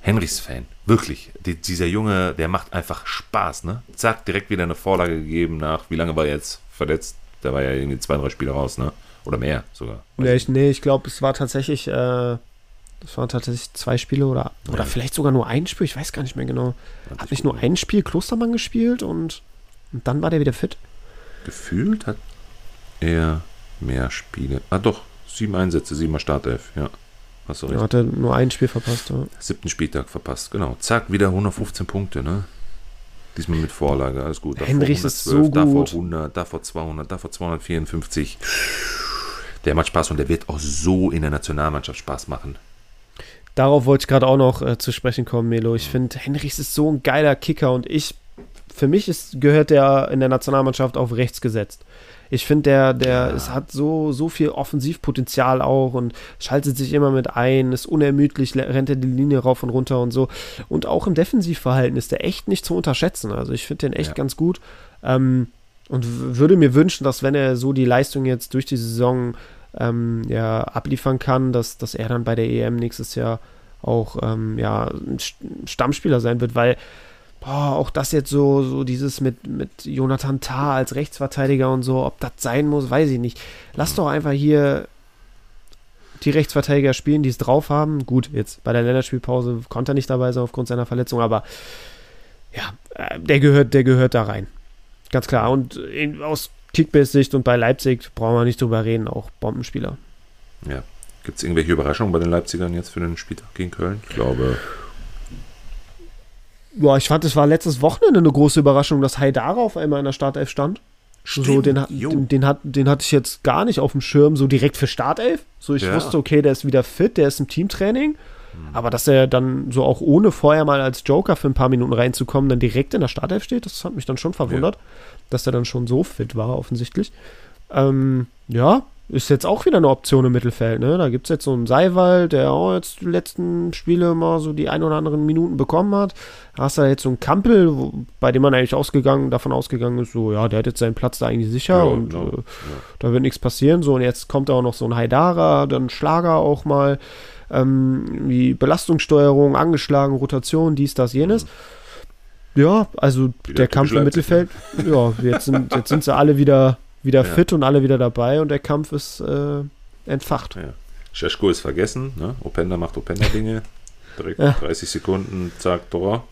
Henrichs-Fan. Wirklich. Die, dieser Junge, der macht einfach Spaß, ne? Zack, direkt wieder eine Vorlage gegeben nach, wie lange war er jetzt verletzt? Der war ja irgendwie zwei, drei Spiele raus, ne? Oder mehr sogar. Nee, ich, nee, ich glaube, es war tatsächlich, äh, das waren tatsächlich zwei Spiele oder, oder ja. vielleicht sogar nur ein Spiel, ich weiß gar nicht mehr genau. Hat nicht nur ein Spiel Klostermann gespielt und, und dann war der wieder fit? Gefühlt hat er mehr Spiele. Ah doch, sieben Einsätze, siebenmal Startelf, ja. Hast du recht. hat er nur ein Spiel verpasst. Ja. Siebten Spieltag verpasst, genau. Zack, wieder 115 Punkte, ne? Diesmal mit Vorlage, alles gut. Henrich ist so gut. Davor 100, davor 200, davor 254. Der macht Spaß und der wird auch so in der Nationalmannschaft Spaß machen. Darauf wollte ich gerade auch noch äh, zu sprechen kommen, Melo. Ich finde, Henrichs ist so ein geiler Kicker und ich, für mich ist, gehört der in der Nationalmannschaft auf rechts gesetzt. Ich finde, der, der ja. es hat so, so viel Offensivpotenzial auch und schaltet sich immer mit ein, ist unermüdlich, rennt er die Linie rauf und runter und so. Und auch im Defensivverhalten ist der echt nicht zu unterschätzen. Also ich finde den echt ja. ganz gut. Ähm, und würde mir wünschen, dass wenn er so die Leistung jetzt durch die Saison ähm, ja, abliefern kann, dass, dass er dann bei der EM nächstes Jahr auch ähm, ja, ein Stammspieler sein wird, weil boah, auch das jetzt so, so dieses mit, mit Jonathan Tah als Rechtsverteidiger und so, ob das sein muss, weiß ich nicht. Lass doch einfach hier die Rechtsverteidiger spielen, die es drauf haben. Gut, jetzt bei der Länderspielpause konnte er nicht dabei sein aufgrund seiner Verletzung, aber ja, äh, der gehört, der gehört da rein. Ganz klar. Und in, aus Kickbase-Sicht und bei Leipzig brauchen wir nicht drüber reden, auch Bombenspieler. Ja. Gibt es irgendwelche Überraschungen bei den Leipzigern jetzt für den Spieltag gegen Köln? Ich glaube, Boah, ich fand, es war letztes Wochenende eine große Überraschung, dass Haidara auf einmal in der Startelf stand. Stimmt, so, den, den, den, hat, den hatte ich jetzt gar nicht auf dem Schirm, so direkt für Startelf. So, ich ja. wusste, okay, der ist wieder fit, der ist im Teamtraining. Mhm. Aber dass er dann so auch ohne vorher mal als Joker für ein paar Minuten reinzukommen, dann direkt in der Startelf steht, das hat mich dann schon verwundert, ja. dass er dann schon so fit war, offensichtlich. Ähm, ja, ist jetzt auch wieder eine Option im Mittelfeld. Ne? Da gibt es jetzt so einen Seiwald, der auch jetzt die letzten Spiele mal so die ein oder anderen Minuten bekommen hat. Da hast du jetzt so einen Kampel, wo, bei dem man eigentlich ausgegangen, davon ausgegangen ist, so, ja, der hat jetzt seinen Platz da eigentlich sicher ja, und genau. äh, ja. da wird nichts passieren. So, und jetzt kommt auch noch so ein Haidara, dann Schlager auch mal, ähm, wie Belastungssteuerung, angeschlagen, Rotation, dies, das, jenes. Mhm. Ja, also wieder der Kampf im Mittelfeld, ja, jetzt sind, jetzt sind sie alle wieder wieder ja. fit und alle wieder dabei und der Kampf ist äh, entfacht. Ja. Scheschko ist vergessen, ne? Openda macht Openda-Dinge. (laughs) Direkt ja. 30 Sekunden, zack, Tor.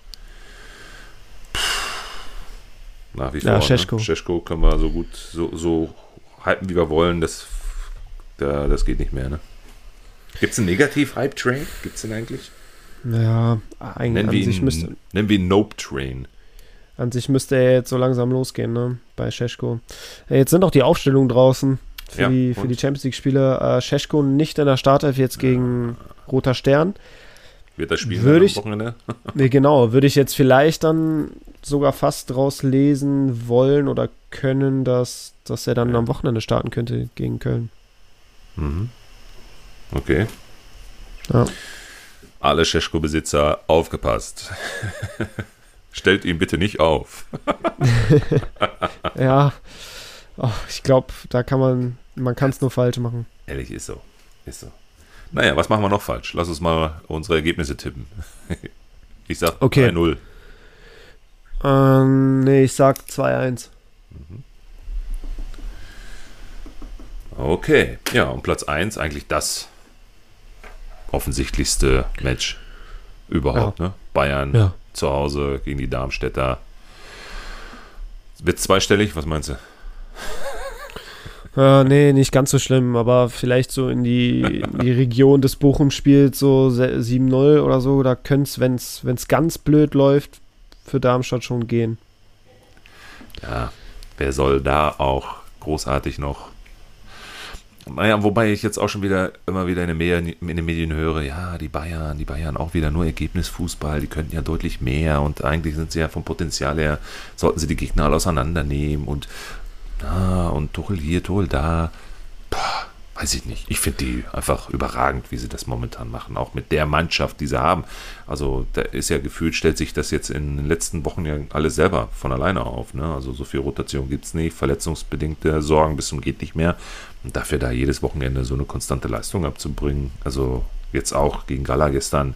Nach wie vor. Ja, Scheschko. Ne? Scheschko können wir so gut, so, so hypen, wie wir wollen. Das, da, das geht nicht mehr, ne? Gibt es einen Negativ-Hype-Train? Gibt es den eigentlich? Ja, eigentlich nennen wir ihn, müsste. Nennen wir ihn Nope-Train. An sich müsste er jetzt so langsam losgehen, ne? Bei Scheschko. Jetzt sind auch die Aufstellungen draußen für, ja, die, für die Champions League-Spiele. Äh, Scheschko nicht in der Startelf jetzt gegen Roter Stern. Wird das Spiel würde ich, Wochenende? (laughs) nee, genau, würde ich jetzt vielleicht dann sogar fast draus lesen wollen oder können, dass, dass er dann ja. am Wochenende starten könnte gegen Köln. Mhm. Okay. Ja. Alle Scheschko-Besitzer aufgepasst. (laughs) Stellt ihn bitte nicht auf. (laughs) ja, oh, ich glaube, da kann man, man kann es nur falsch machen. Ehrlich, ist so. Ist so. Naja, was machen wir noch falsch? Lass uns mal unsere Ergebnisse tippen. (laughs) Ich sag okay. 3-0. Ähm, nee, ich sag 2-1. Mhm. Okay, ja, und Platz 1 eigentlich das offensichtlichste Match überhaupt, ja. ne? Bayern ja. Zu Hause gegen die Darmstädter. Wird zweistellig, was meinst du? Äh, nee, nicht ganz so schlimm, aber vielleicht so in die, in die Region des Bochum-Spiels, so 7-0 oder so, da könnte es, wenn es ganz blöd läuft, für Darmstadt schon gehen. Ja, wer soll da auch großartig noch naja, wobei ich jetzt auch schon wieder immer wieder in den, Medien, in den Medien höre, ja, die Bayern, die Bayern auch wieder nur Ergebnisfußball, die könnten ja deutlich mehr und eigentlich sind sie ja vom Potenzial her, sollten sie die Gegner alle auseinandernehmen und, na, und Tuchel hier, Tuchel da. Weiß ich nicht. Ich finde die einfach überragend, wie sie das momentan machen, auch mit der Mannschaft, die sie haben. Also da ist ja gefühlt, stellt sich das jetzt in den letzten Wochen ja alles selber von alleine auf. Ne? Also so viel Rotation gibt es nicht, verletzungsbedingte Sorgen bis zum geht nicht mehr. Und dafür da jedes Wochenende so eine konstante Leistung abzubringen, also jetzt auch gegen Gala gestern,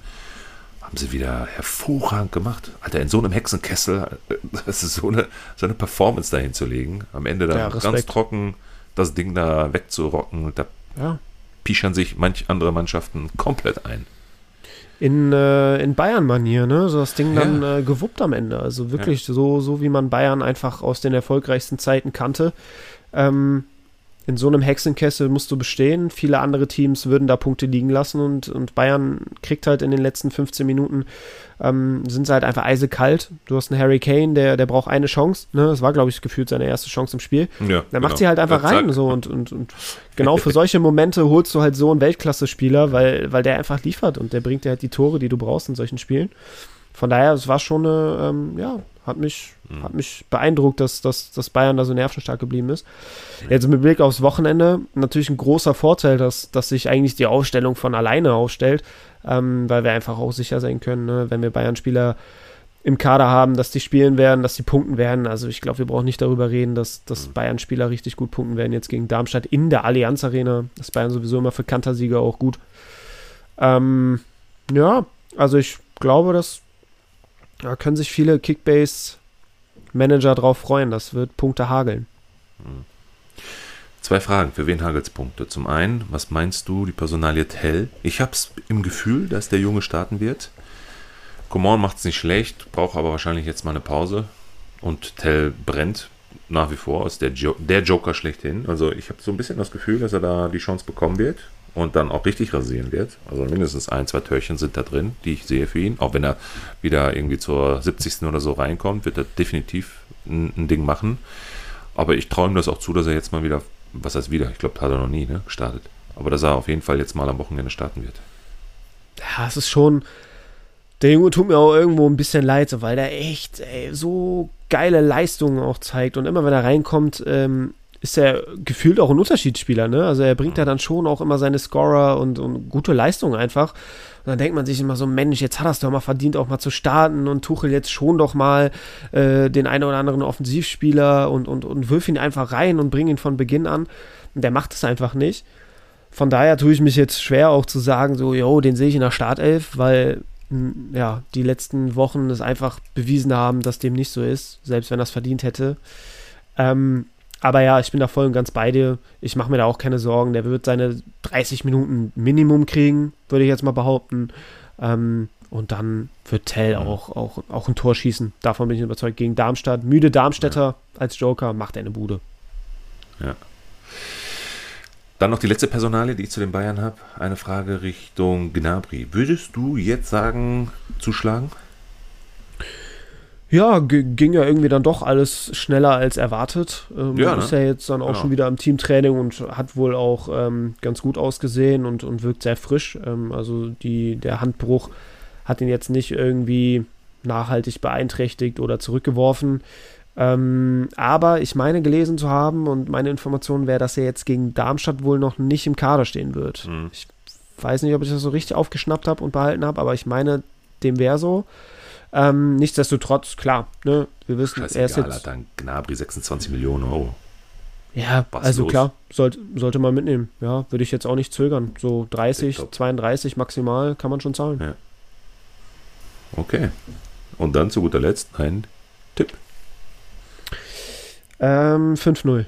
haben sie wieder hervorragend gemacht. Alter, in so einem Hexenkessel, (laughs) das ist so eine, so eine Performance dahin zu legen. Am Ende dann ja, ganz trocken das Ding da wegzurocken. Da ja. pischern sich manch andere Mannschaften komplett ein. In, äh, in Bayern-Manier, ne? So das Ding ja. dann äh, gewuppt am Ende. Also wirklich ja. so, so, wie man Bayern einfach aus den erfolgreichsten Zeiten kannte. Ähm, in so einem Hexenkessel musst du bestehen. Viele andere Teams würden da Punkte liegen lassen und, und Bayern kriegt halt in den letzten 15 Minuten, ähm, sind sie halt einfach eisekalt. Du hast einen Harry Kane, der, der braucht eine Chance. Ne? Das war, glaube ich, gefühlt seine erste Chance im Spiel. Ja, der macht genau. sie halt einfach ja, rein. So, und, und, und genau für solche Momente holst du halt so einen Weltklasse-Spieler, weil, weil der einfach liefert und der bringt dir halt die Tore, die du brauchst in solchen Spielen. Von daher, es war schon eine, ähm, ja, hat mich, mhm. hat mich beeindruckt, dass, dass, dass Bayern da so nervenstark geblieben ist. Jetzt mit Blick aufs Wochenende natürlich ein großer Vorteil, dass, dass sich eigentlich die Aufstellung von alleine aufstellt, ähm, weil wir einfach auch sicher sein können, ne? wenn wir Bayern-Spieler im Kader haben, dass die spielen werden, dass die punkten werden. Also ich glaube, wir brauchen nicht darüber reden, dass, dass mhm. Bayern-Spieler richtig gut punkten werden jetzt gegen Darmstadt in der Allianz Arena. Das Bayern sowieso immer für Kantersieger auch gut. Ähm, ja, also ich glaube, dass da können sich viele Kickbase-Manager drauf freuen. Das wird Punkte hageln. Hm. Zwei Fragen. Für wen hagelt es Punkte? Zum einen, was meinst du, die Personalie Tell? Ich habe es im Gefühl, dass der Junge starten wird. Coman es nicht schlecht, braucht aber wahrscheinlich jetzt mal eine Pause. Und Tell brennt nach wie vor, ist der, jo der Joker schlechthin. Also ich habe so ein bisschen das Gefühl, dass er da die Chance bekommen wird und dann auch richtig rasieren wird. Also mindestens ein, zwei Törchen sind da drin, die ich sehe für ihn. Auch wenn er wieder irgendwie zur 70. oder so reinkommt, wird er definitiv ein, ein Ding machen. Aber ich ihm das auch zu, dass er jetzt mal wieder, was heißt wieder, ich glaube, hat er noch nie ne, gestartet. Aber dass er auf jeden Fall jetzt mal am Wochenende starten wird. Ja, es ist schon. Der Junge tut mir auch irgendwo ein bisschen leid, weil der echt ey, so geile Leistungen auch zeigt. Und immer wenn er reinkommt, ähm, ist er gefühlt auch ein Unterschiedsspieler, ne? Also er bringt ja dann schon auch immer seine Scorer und, und gute Leistungen einfach. Und dann denkt man sich immer so, Mensch, jetzt hat er es doch mal verdient, auch mal zu starten und Tuchel jetzt schon doch mal äh, den einen oder anderen Offensivspieler und, und, und wirf ihn einfach rein und bring ihn von Beginn an. Und der macht es einfach nicht. Von daher tue ich mich jetzt schwer auch zu sagen, so, yo, den sehe ich in der Startelf, weil ja, die letzten Wochen es einfach bewiesen haben, dass dem nicht so ist, selbst wenn er es verdient hätte. Ähm, aber ja, ich bin da voll und ganz bei dir. Ich mache mir da auch keine Sorgen. Der wird seine 30 Minuten Minimum kriegen, würde ich jetzt mal behaupten. Ähm, und dann wird Tell auch, auch, auch ein Tor schießen. Davon bin ich überzeugt. Gegen Darmstadt. Müde Darmstädter ja. als Joker macht er eine Bude. Ja. Dann noch die letzte Personale, die ich zu den Bayern habe. Eine Frage Richtung Gnabry. Würdest du jetzt sagen, zuschlagen? Ja, ging ja irgendwie dann doch alles schneller als erwartet. Ähm, ja, ne? Ist ja jetzt dann auch genau. schon wieder im Teamtraining und hat wohl auch ähm, ganz gut ausgesehen und, und wirkt sehr frisch. Ähm, also die, der Handbruch hat ihn jetzt nicht irgendwie nachhaltig beeinträchtigt oder zurückgeworfen. Ähm, aber ich meine gelesen zu haben und meine Information wäre, dass er jetzt gegen Darmstadt wohl noch nicht im Kader stehen wird. Mhm. Ich weiß nicht, ob ich das so richtig aufgeschnappt habe und behalten habe, aber ich meine, dem wäre so. Ähm, nichtsdestotrotz, klar, ne, wir wissen, Scheißegal, er ist jetzt. Hat dann Gnabry 26 Millionen Euro. Ja, Was also los? klar, sollte, sollte man mitnehmen. Ja, würde ich jetzt auch nicht zögern. So 30, 32 maximal kann man schon zahlen. Ja. Okay. Und dann zu guter Letzt ein Tipp. Ähm, 5-0.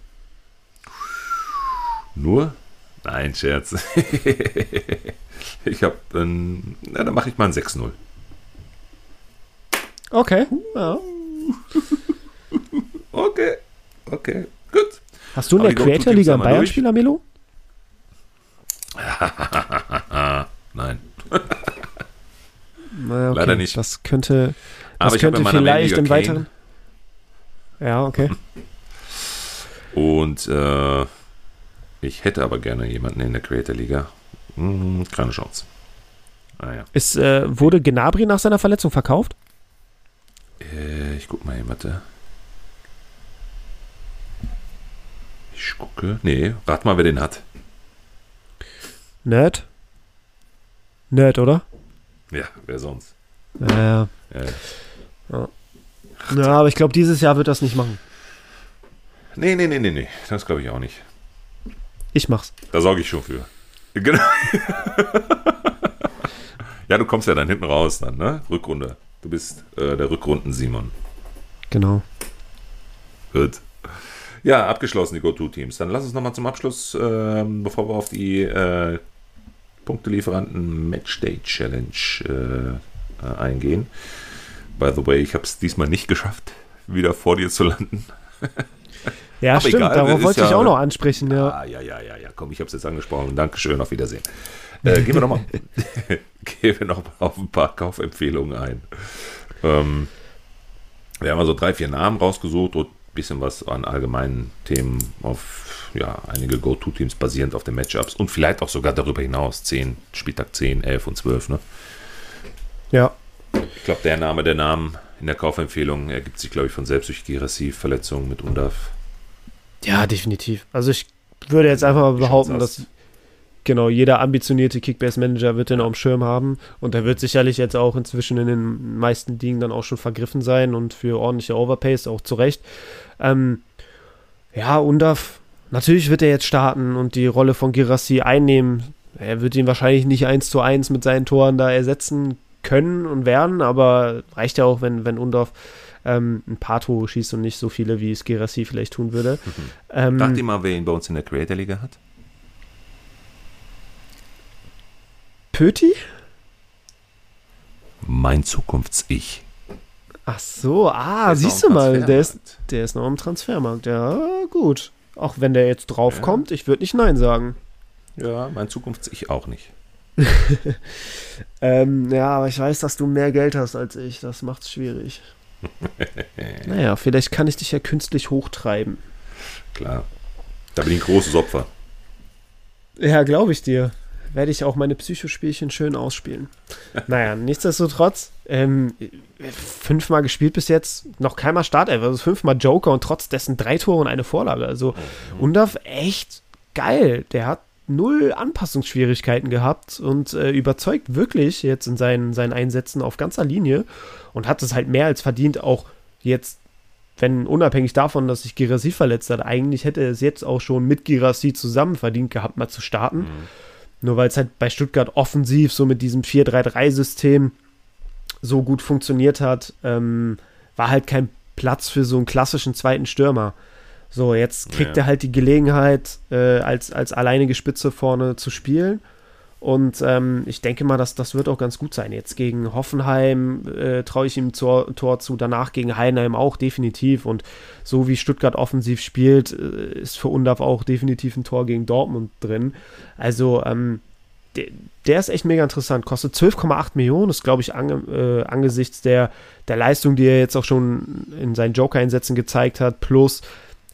Nur? Nein, Scherz. (laughs) ich habe, ähm, na, dann mache ich mal ein 6-0. Okay. Ja. (laughs) okay. Okay. Gut. Hast du in der Creator Liga einen Bayern-Spieler, Melo? (laughs) Nein. Naja, okay. Leider nicht. Das könnte, das Aber könnte vielleicht im weiteren. Ja, okay. (laughs) Und äh, ich hätte aber gerne jemanden in der Creator Liga. Hm, keine Chance. Ah, ja. Ist, äh, wurde Gnabry nach seiner Verletzung verkauft? Äh, ich guck mal hier, warte. Ich gucke. Nee, rat mal, wer den hat. Nerd? Nerd, oder? Ja, wer sonst? Ja. ja. ja. ja aber ich glaube, dieses Jahr wird das nicht machen. Nee, nee, nee, nee, nee. Das glaube ich auch nicht. Ich mach's. Da sorge ich schon für. Genau. (laughs) ja, du kommst ja dann hinten raus, dann, ne? Rückrunde. Du bist äh, der Rückrunden-Simon. Genau. Gut. Ja, abgeschlossen die Go-To-Teams. Dann lass uns nochmal zum Abschluss, äh, bevor wir auf die äh, Punktelieferanten Matchday Challenge äh, eingehen. By the way, ich habe es diesmal nicht geschafft, wieder vor dir zu landen. (laughs) Ja, Aber stimmt, egal, darauf wollte ich ja, auch noch ansprechen. Ja, ah, ja, ja, ja, ja, komm, ich habe es jetzt angesprochen. Dankeschön, auf Wiedersehen. Äh, gehen wir nochmal noch (laughs) auf ein paar Kaufempfehlungen ein. Ähm, wir haben also drei, vier Namen rausgesucht und ein bisschen was an allgemeinen Themen auf ja, einige Go-To-Teams basierend auf den Matchups und vielleicht auch sogar darüber hinaus. 10, Spieltag 10, 11 und 12. Ne? Ja. Ich glaube, der Name der Namen in der Kaufempfehlung ergibt sich, glaube ich, von selbst durch Girassi-Verletzungen mit UNDAF. Ja, definitiv. Also ich würde jetzt einfach mal behaupten, dass genau jeder ambitionierte Kickbase-Manager wird den auf dem Schirm haben und er wird sicherlich jetzt auch inzwischen in den meisten Dingen dann auch schon vergriffen sein und für ordentliche Overpays auch zurecht. Ähm, ja, Undaf, natürlich wird er jetzt starten und die Rolle von Girassi einnehmen. Er wird ihn wahrscheinlich nicht eins zu eins mit seinen Toren da ersetzen können und werden, aber reicht ja auch, wenn, wenn Undorf ähm, ein paar Tore schießt und nicht so viele, wie es Gerassi vielleicht tun würde. Mhm. (laughs) Ähm, Dachte mal, wer ihn bei uns in der Creator Liga hat? Pöti? Mein Zukunfts-Ich. Ach so, ah, siehst du mal, der ist, der ist noch im Transfermarkt. Ja, gut. Auch wenn der jetzt draufkommt, ja. ich würde nicht Nein sagen. Ja, mein Zukunfts-Ich auch nicht. (laughs) ähm, ja, aber ich weiß, dass du mehr Geld hast als ich. Das macht's schwierig. (laughs) naja, vielleicht kann ich dich ja künstlich hochtreiben. Klar. Da bin ich ein großes Opfer. Ja, glaube ich dir. Werde ich auch meine Psychospielchen schön ausspielen. (laughs) naja, nichtsdestotrotz, ähm, fünfmal gespielt bis jetzt, noch keinmal Startelf, also fünfmal Joker und trotz dessen drei Tore und eine Vorlage. Also mhm. Undaf echt geil. Der hat null Anpassungsschwierigkeiten gehabt und äh, überzeugt wirklich jetzt in seinen, seinen Einsätzen auf ganzer Linie und hat es halt mehr als verdient, auch jetzt, wenn unabhängig davon, dass sich Girassi verletzt hat, eigentlich hätte er es jetzt auch schon mit Girassi zusammen verdient gehabt, mal zu starten. Mhm. Nur weil es halt bei Stuttgart offensiv so mit diesem 4-3-3-System so gut funktioniert hat, ähm, war halt kein Platz für so einen klassischen zweiten Stürmer. So, jetzt kriegt ja. er halt die Gelegenheit, äh, als, als alleinige Spitze vorne zu spielen. Und ähm, ich denke mal, dass das wird auch ganz gut sein. Jetzt gegen Hoffenheim äh, traue ich ihm Tor, Tor zu, danach gegen Heidenheim auch definitiv. Und so wie Stuttgart offensiv spielt, äh, ist für Undaf auch definitiv ein Tor gegen Dortmund drin. Also ähm, der, der, ist echt mega interessant. Kostet 12,8 Millionen, ist, glaube ich, ange, äh, angesichts der, der Leistung, die er jetzt auch schon in seinen Joker-Einsätzen gezeigt hat, plus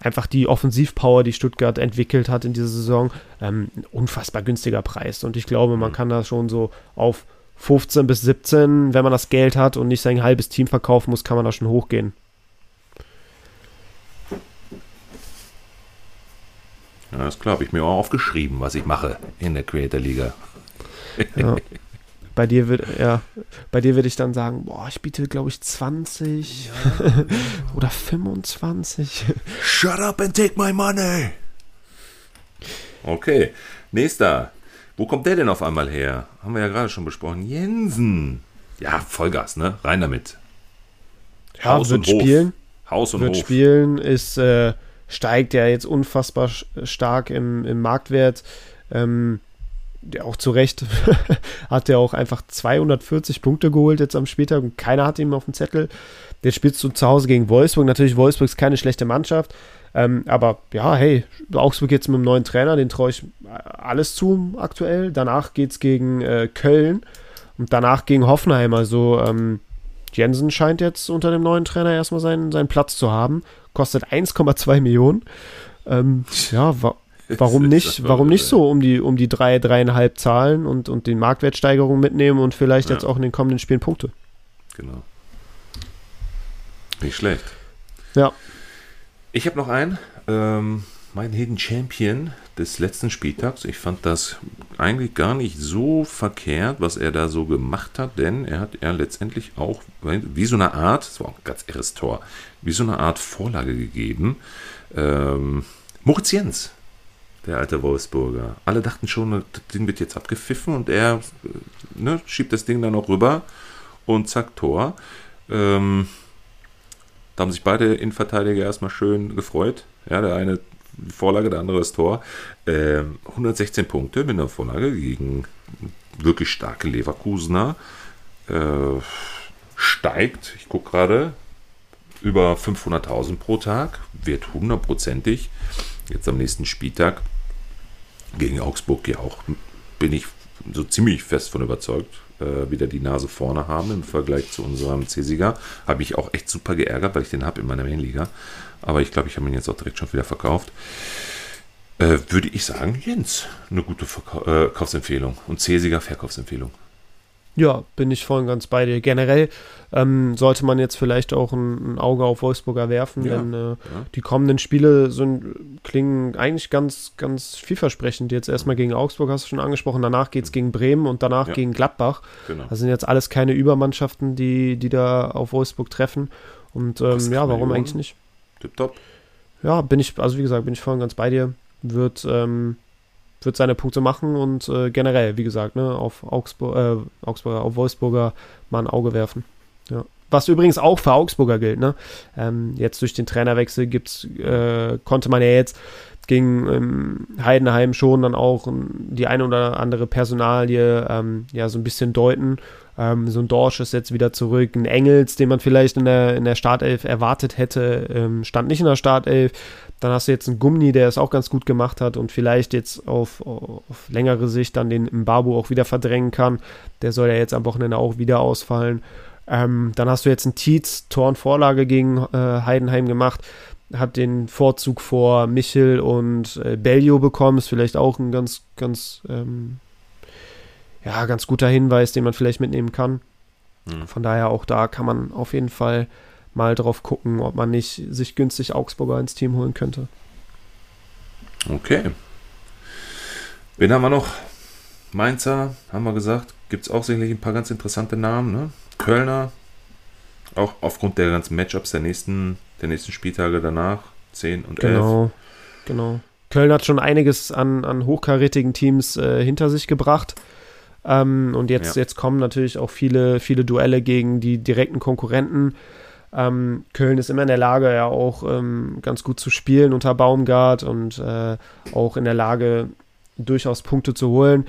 einfach die Offensivpower, die Stuttgart entwickelt hat in dieser Saison, ähm, ein unfassbar günstiger Preis. Und ich glaube, man mhm. kann da schon so auf 15 bis 17, wenn man das Geld hat und nicht sein halbes Team verkaufen muss, kann man da schon hochgehen. Ja, das klar, habe ich mir auch aufgeschrieben, was ich mache in der Creator Liga. Ja. (laughs) Bei dir wird, ja, bei dir würde ich dann sagen, boah, ich biete, glaube ich, 20 ja. (laughs) oder 25. Shut up and take my money. Okay, nächster. Wo kommt der denn auf einmal her? Haben wir ja gerade schon besprochen. Jensen. Ja, Vollgas, ne? Rein damit. Ja, Haus wird und spielen. Haus und wird Hof. spielen, ist, äh, steigt ja jetzt unfassbar stark im, im Marktwert. Ähm, ja, auch zu Recht (laughs) hat er auch einfach 240 Punkte geholt jetzt am Spieltag und keiner hat ihn auf dem Zettel. Jetzt spielst du zu Hause gegen Wolfsburg. Natürlich, Wolfsburg ist keine schlechte Mannschaft. Ähm, aber ja, hey, Augsburg jetzt mit einem neuen Trainer, den traue ich alles zu aktuell. Danach geht es gegen äh, Köln und danach gegen Hoffenheim. Also ähm, Jensen scheint jetzt unter dem neuen Trainer erstmal seinen, seinen Platz zu haben. Kostet 1,2 Millionen. Ähm, ja, wa warum nicht? Warum nicht so um die, um die drei, dreieinhalb Zahlen und, und den Marktwertsteigerung mitnehmen und vielleicht ja. jetzt auch in den kommenden Spielen Punkte? Genau. Nicht schlecht. Ja. Ich habe noch einen. Ähm, mein Hidden Champion des letzten Spieltags. Ich fand das eigentlich gar nicht so verkehrt, was er da so gemacht hat, denn er hat er letztendlich auch wie so eine Art, das war auch ein ganz irres Tor, wie so eine Art Vorlage gegeben. Ähm, Moritz Jens, der alte Wolfsburger. Alle dachten schon, das Ding wird jetzt abgepfiffen und er ne, schiebt das Ding dann auch rüber und zack, Tor. Ähm, da haben sich beide Innenverteidiger erstmal schön gefreut. Ja, der eine Vorlage, der andere das Tor. Äh, 116 Punkte mit einer Vorlage gegen wirklich starke Leverkusener. Äh, steigt, ich gucke gerade, über 500.000 pro Tag, wird hundertprozentig jetzt am nächsten Spieltag gegen Augsburg ja auch, bin ich so ziemlich fest von überzeugt, äh, wieder die Nase vorne haben im Vergleich zu unserem C-Sieger. Habe mich auch echt super geärgert, weil ich den habe in meiner Mainliga. Aber ich glaube, ich habe ihn jetzt auch direkt schon wieder verkauft. Äh, würde ich sagen, Jens, eine gute äh, Kaufsempfehlung und C-Sieger Verkaufsempfehlung. Ja, bin ich voll und ganz bei dir. Generell ähm, sollte man jetzt vielleicht auch ein, ein Auge auf Wolfsburger werfen, ja, denn äh, ja. die kommenden Spiele sind, klingen eigentlich ganz, ganz vielversprechend. Jetzt erstmal gegen Augsburg hast du schon angesprochen, danach geht es gegen Bremen und danach ja. gegen Gladbach. Genau. Das sind jetzt alles keine Übermannschaften, die, die da auf Wolfsburg treffen. Und ähm, ja, warum eigentlich nicht? Tipptopp. Ja, bin ich, also wie gesagt, bin ich voll und ganz bei dir. Wird ähm, wird seine Punkte machen und äh, generell, wie gesagt, ne, auf Augsburg, äh, Augsburger, auf Wolfsburger mal ein Auge werfen. Ja. Was übrigens auch für Augsburger gilt, ne? Ähm, jetzt durch den Trainerwechsel gibt's, äh, konnte man ja jetzt gegen ähm, Heidenheim schon dann auch die eine oder andere Personalie ähm, ja so ein bisschen deuten. Ähm, so ein Dorsch ist jetzt wieder zurück. Ein Engels, den man vielleicht in der, in der Startelf erwartet hätte, ähm, stand nicht in der Startelf. Dann hast du jetzt einen Gummi, der es auch ganz gut gemacht hat und vielleicht jetzt auf, auf längere Sicht dann den Mbabu auch wieder verdrängen kann. Der soll ja jetzt am Wochenende auch wieder ausfallen. Ähm, dann hast du jetzt einen Tietz, Tor und Vorlage gegen äh, Heidenheim gemacht. Hat den Vorzug vor Michel und äh, Bellio bekommen. Ist vielleicht auch ein ganz, ganz, ähm, ja, ganz guter Hinweis, den man vielleicht mitnehmen kann. Mhm. Von daher auch da kann man auf jeden Fall mal drauf gucken, ob man nicht sich günstig Augsburger ins Team holen könnte. Okay. Wen haben wir noch? Mainzer, haben wir gesagt. Gibt es auch sicherlich ein paar ganz interessante Namen. Ne? Kölner, auch aufgrund der ganzen Matchups der nächsten, der nächsten Spieltage danach, 10 und 11. Genau, genau. Köln hat schon einiges an, an hochkarätigen Teams äh, hinter sich gebracht. Ähm, und jetzt, ja. jetzt kommen natürlich auch viele, viele Duelle gegen die direkten Konkurrenten. Ähm, Köln ist immer in der Lage, ja auch ähm, ganz gut zu spielen unter Baumgart und äh, auch in der Lage, durchaus Punkte zu holen.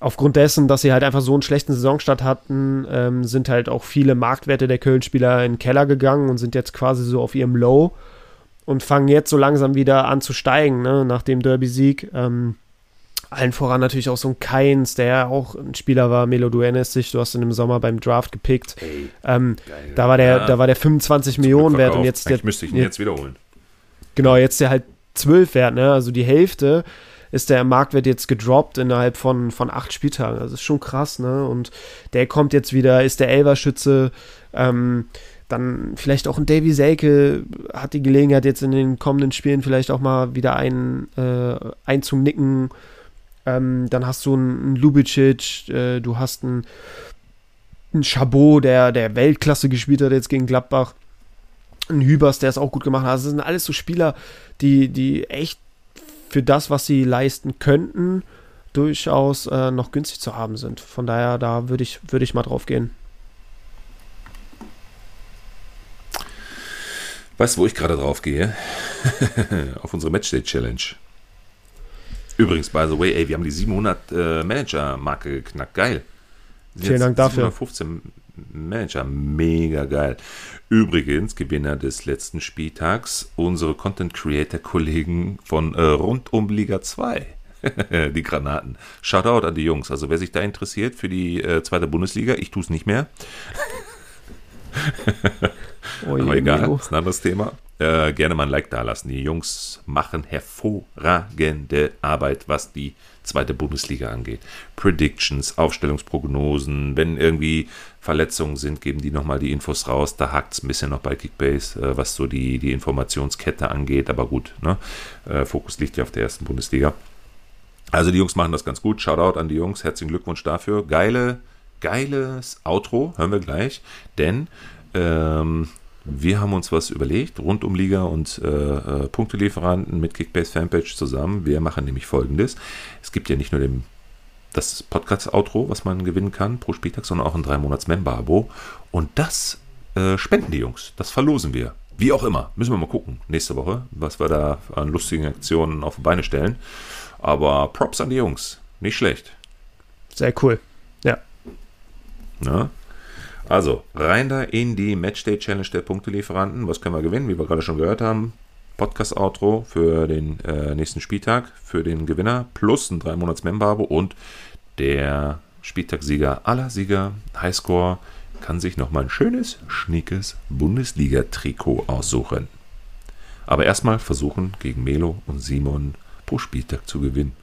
Aufgrund dessen, dass sie halt einfach so einen schlechten Saisonstart hatten, ähm, sind halt auch viele Marktwerte der Köln-Spieler in den Keller gegangen und sind jetzt quasi so auf ihrem Low und fangen jetzt so langsam wieder an zu steigen, ne, nach dem Derby-Sieg. Ähm, allen voran natürlich auch so ein Keins, der ja auch ein Spieler war, Melo, du erinnerst dich, du hast ihn im Sommer beim Draft gepickt. Hey, ähm, da war der, ja, da war der 25 Millionen wert und jetzt der. müsste ich ihn jetzt wiederholen. Genau, jetzt der halt 12 wert, ne? Also die Hälfte ist der Marktwert jetzt gedroppt innerhalb von, von acht Spieltagen. Das ist schon krass, ne? Und der kommt jetzt wieder, ist der Elverschütze. Ähm, dann vielleicht auch ein Davy Selke hat die Gelegenheit, jetzt in den kommenden Spielen vielleicht auch mal wieder ein, äh, einzunicken. Ähm, dann hast du einen, Lubicic, äh, du hast einen, einen Chabot, der, der Weltklasse gespielt hat jetzt gegen Gladbach. Ein Hübers, der es auch gut gemacht hat. Also das sind alles so Spieler, die, die echt für das, was sie leisten könnten, durchaus äh, noch günstig zu haben sind. Von daher, da würde ich, würd ich mal drauf gehen. Weißt du, wo ich gerade drauf gehe? (laughs) Auf unsere Matchday Challenge. Übrigens, by the way, ey, wir haben die 700 äh, Manager-Marke geknackt. Geil. Vielen Dank dafür. 715 Manager, mega geil. Übrigens, Gewinner des letzten Spieltags, unsere Content Creator Kollegen von äh, rund um Liga 2. (laughs) die Granaten. Shoutout an die Jungs. Also wer sich da interessiert für die äh, zweite Bundesliga, ich tue es nicht mehr. oh, Aber egal, ist ein anderes Thema. Äh, gerne mal ein Like da lassen. Die Jungs machen hervorragende Arbeit, was die zweite Bundesliga angeht. Predictions, Aufstellungsprognosen, wenn irgendwie Verletzungen sind, geben die nochmal die Infos raus. Da hakt es ein bisschen noch bei Kickbase, äh, was so die, die Informationskette angeht. Aber gut, ne? Äh, Fokus liegt ja auf der ersten Bundesliga. Also die Jungs machen das ganz gut. Shoutout an die Jungs. Herzlichen Glückwunsch dafür. Geile, geiles Outro. Hören wir gleich. Denn ähm, wir haben uns was überlegt, rund um Liga und äh, äh, Punktelieferanten mit Kickbase Fanpage zusammen. Wir machen nämlich folgendes. Es gibt ja nicht nur den, das Podcast-Outro, was man gewinnen kann pro Spieltag, sondern auch ein 3-Monats-Member-Abo. Und das äh, spenden die Jungs. Das verlosen wir. Wie auch immer. Müssen wir mal gucken, nächste Woche, was wir da an lustigen Aktionen auf die Beine stellen. Aber Props an die Jungs. Nicht schlecht. Sehr cool. Ja. Na? Also, rein da in die Matchday Challenge der Punktelieferanten. Was können wir gewinnen? Wie wir gerade schon gehört haben. Podcast-Outro für den äh, nächsten Spieltag für den Gewinner plus ein 3 Monats Member und der Spieltagssieger aller Sieger, Highscore, kann sich nochmal ein schönes, schniekes Bundesliga-Trikot aussuchen. Aber erstmal versuchen, gegen Melo und Simon pro Spieltag zu gewinnen.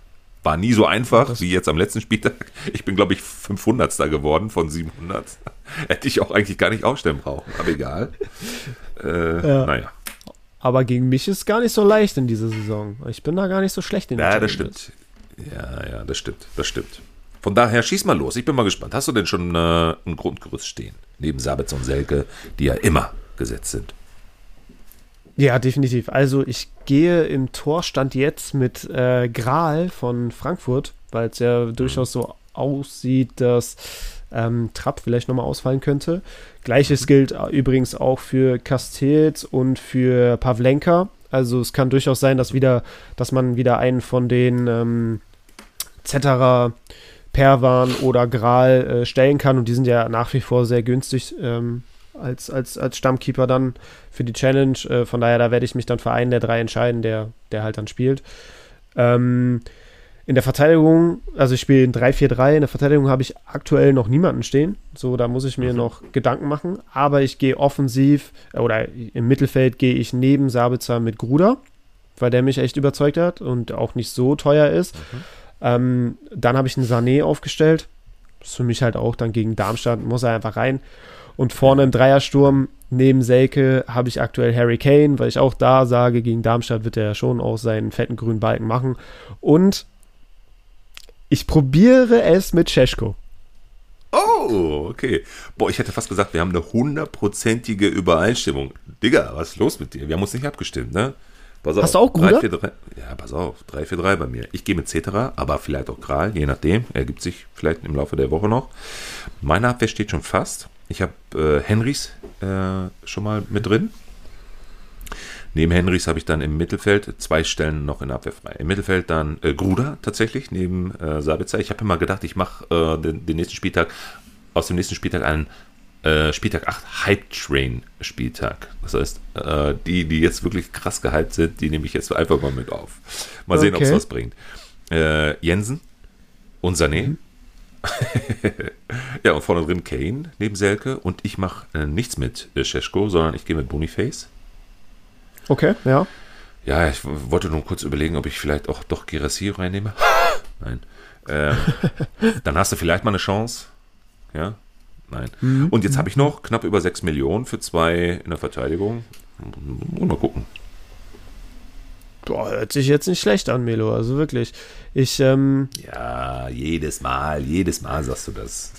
War nie so einfach das wie jetzt am letzten Spieltag. Ich bin, glaube ich, 500. geworden von 700. (laughs) Hätte ich auch eigentlich gar nicht aufstellen brauchen, aber egal. Äh, ja. Naja. Aber gegen mich ist es gar nicht so leicht in dieser Saison. Ich bin da gar nicht so schlecht in der Ja, das stimmt. Ja, ja, das stimmt. Das stimmt. Von daher schieß mal los. Ich bin mal gespannt. Hast du denn schon äh, ein Grundgerüst stehen? Neben Sabitz und Selke, die ja immer gesetzt sind. Ja, definitiv. Also ich gehe im Torstand jetzt mit äh, Gral von Frankfurt, weil es ja durchaus so aussieht, dass ähm, Trapp vielleicht nochmal ausfallen könnte. Gleiches mhm. gilt übrigens auch für Castells und für Pavlenka. Also es kann durchaus sein, dass wieder, dass man wieder einen von den ähm, Zetterer, Perwan oder Gral äh, stellen kann und die sind ja nach wie vor sehr günstig ähm, als, als, als Stammkeeper dann für die Challenge. Äh, von daher, da werde ich mich dann für einen der drei entscheiden, der, der halt dann spielt. Ähm, in der Verteidigung, also ich spiele in 3-4-3, in der Verteidigung habe ich aktuell noch niemanden stehen. So, da muss ich mir mhm. noch Gedanken machen. Aber ich gehe offensiv, äh, oder im Mittelfeld gehe ich neben Sabitzer mit Gruder, weil der mich echt überzeugt hat und auch nicht so teuer ist. Mhm. Ähm, dann habe ich einen Sané aufgestellt. Das ist für mich halt auch dann gegen Darmstadt, muss er einfach rein. Und vorne im Dreiersturm neben Selke habe ich aktuell Harry Kane, weil ich auch da sage, gegen Darmstadt wird er ja schon auch seinen fetten grünen Balken machen. Und ich probiere es mit Cesko. Oh, okay. Boah, ich hätte fast gesagt, wir haben eine hundertprozentige Übereinstimmung. Digga, was ist los mit dir? Wir haben uns nicht abgestimmt, ne? Pass auf. Hast du auch Gruder? 3, 4, 3, ja, pass auf. 3, 4, 3 bei mir. Ich gehe mit Cetera, aber vielleicht auch Kral, je nachdem. Ergibt sich vielleicht im Laufe der Woche noch. Meine Abwehr steht schon fast. Ich habe äh, Henrys äh, schon mal mit drin. Neben Henrys habe ich dann im Mittelfeld zwei Stellen noch in Abwehr frei. Im Mittelfeld dann äh, Gruder tatsächlich neben äh, Sabitzer. Ich habe immer gedacht, ich mache äh, den, den, nächsten Spieltag aus dem nächsten Spieltag einen äh, Spieltag 8 Hype Train Spieltag. Das heißt, äh, die, die jetzt wirklich krass gehypt sind, die nehme ich jetzt einfach mal mit auf. Mal sehen, okay. ob es was bringt. äh, Jensen und Sané. Mhm. (laughs) ja, und vorne drin Kane neben Selke. Und ich mache äh, nichts mit äh, Scheschko, sondern ich gehe mit Boniface. Okay, ja. Ja, ich wollte nur kurz überlegen, ob ich vielleicht auch doch Girassi reinnehme. (laughs) Nein. Ähm, (laughs) dann hast du vielleicht mal eine Chance. Ja, nein. Mhm. Und jetzt habe ich noch knapp über 6 Millionen für zwei in der Verteidigung. Und mal gucken. Boah, hört sich jetzt nicht schlecht an, Melo. Also wirklich. Ich, ähm, Ja, jedes Mal, jedes Mal sagst du das.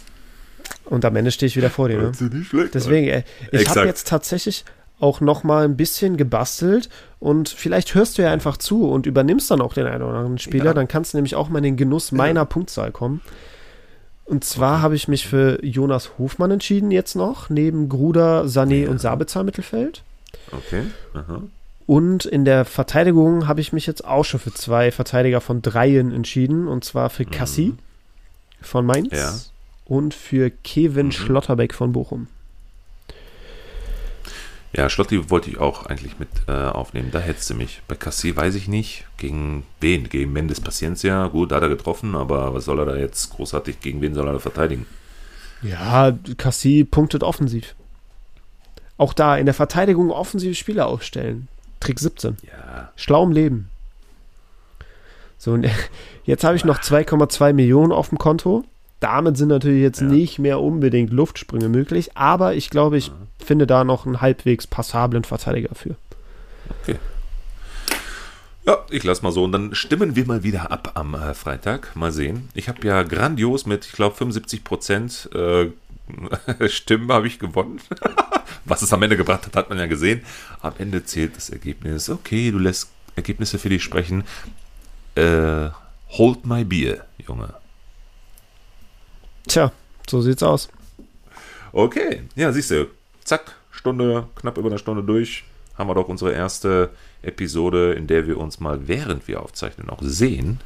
Und am Ende stehe ich wieder vor dir, ne? Nicht schlecht, Deswegen, ey, ich habe jetzt tatsächlich auch noch mal ein bisschen gebastelt und vielleicht hörst du ja einfach zu und übernimmst dann auch den einen oder anderen Spieler, ja. dann kannst du nämlich auch mal in den Genuss meiner ja. Punktzahl kommen. Und zwar habe ich mich für Jonas Hofmann entschieden jetzt noch, neben Gruder, Sané ja. und Sabitzer Mittelfeld. Okay. Aha. Und in der Verteidigung habe ich mich jetzt auch schon für zwei Verteidiger von Dreien entschieden. Und zwar für Cassie mhm. von Mainz ja. und für Kevin mhm. Schlotterbeck von Bochum. Ja, Schlotti wollte ich auch eigentlich mit äh, aufnehmen. Da hättest du mich. Bei Cassie weiß ich nicht. Gegen wen? Gegen Mendes Paciencia. Gut, da hat er getroffen, aber was soll er da jetzt großartig, gegen wen soll er da verteidigen? Ja, Cassie punktet offensiv. Auch da in der Verteidigung offensive Spieler aufstellen. Trick 17. Ja. Schlau im Leben. So, und (laughs) jetzt habe ich noch 2,2 Millionen auf dem Konto. Damit sind natürlich jetzt ja. nicht mehr unbedingt Luftsprünge möglich, aber ich glaube, ich ja. finde da noch einen halbwegs passablen Verteidiger für. Okay. Ja, ich lasse mal so. Und dann stimmen wir mal wieder ab am äh, Freitag. Mal sehen. Ich habe ja grandios mit, ich glaube, 75 Prozent äh, (laughs) Stimmen habe ich gewonnen. (laughs) Was es am Ende gebracht hat, hat man ja gesehen. Am Ende zählt das Ergebnis. Okay, du lässt Ergebnisse für dich sprechen. Äh, hold my beer, Junge. Tja, so sieht's aus. Okay, ja, siehst du. Zack, Stunde, knapp über eine Stunde durch. Haben wir doch unsere erste Episode, in der wir uns mal, während wir aufzeichnen, auch sehen,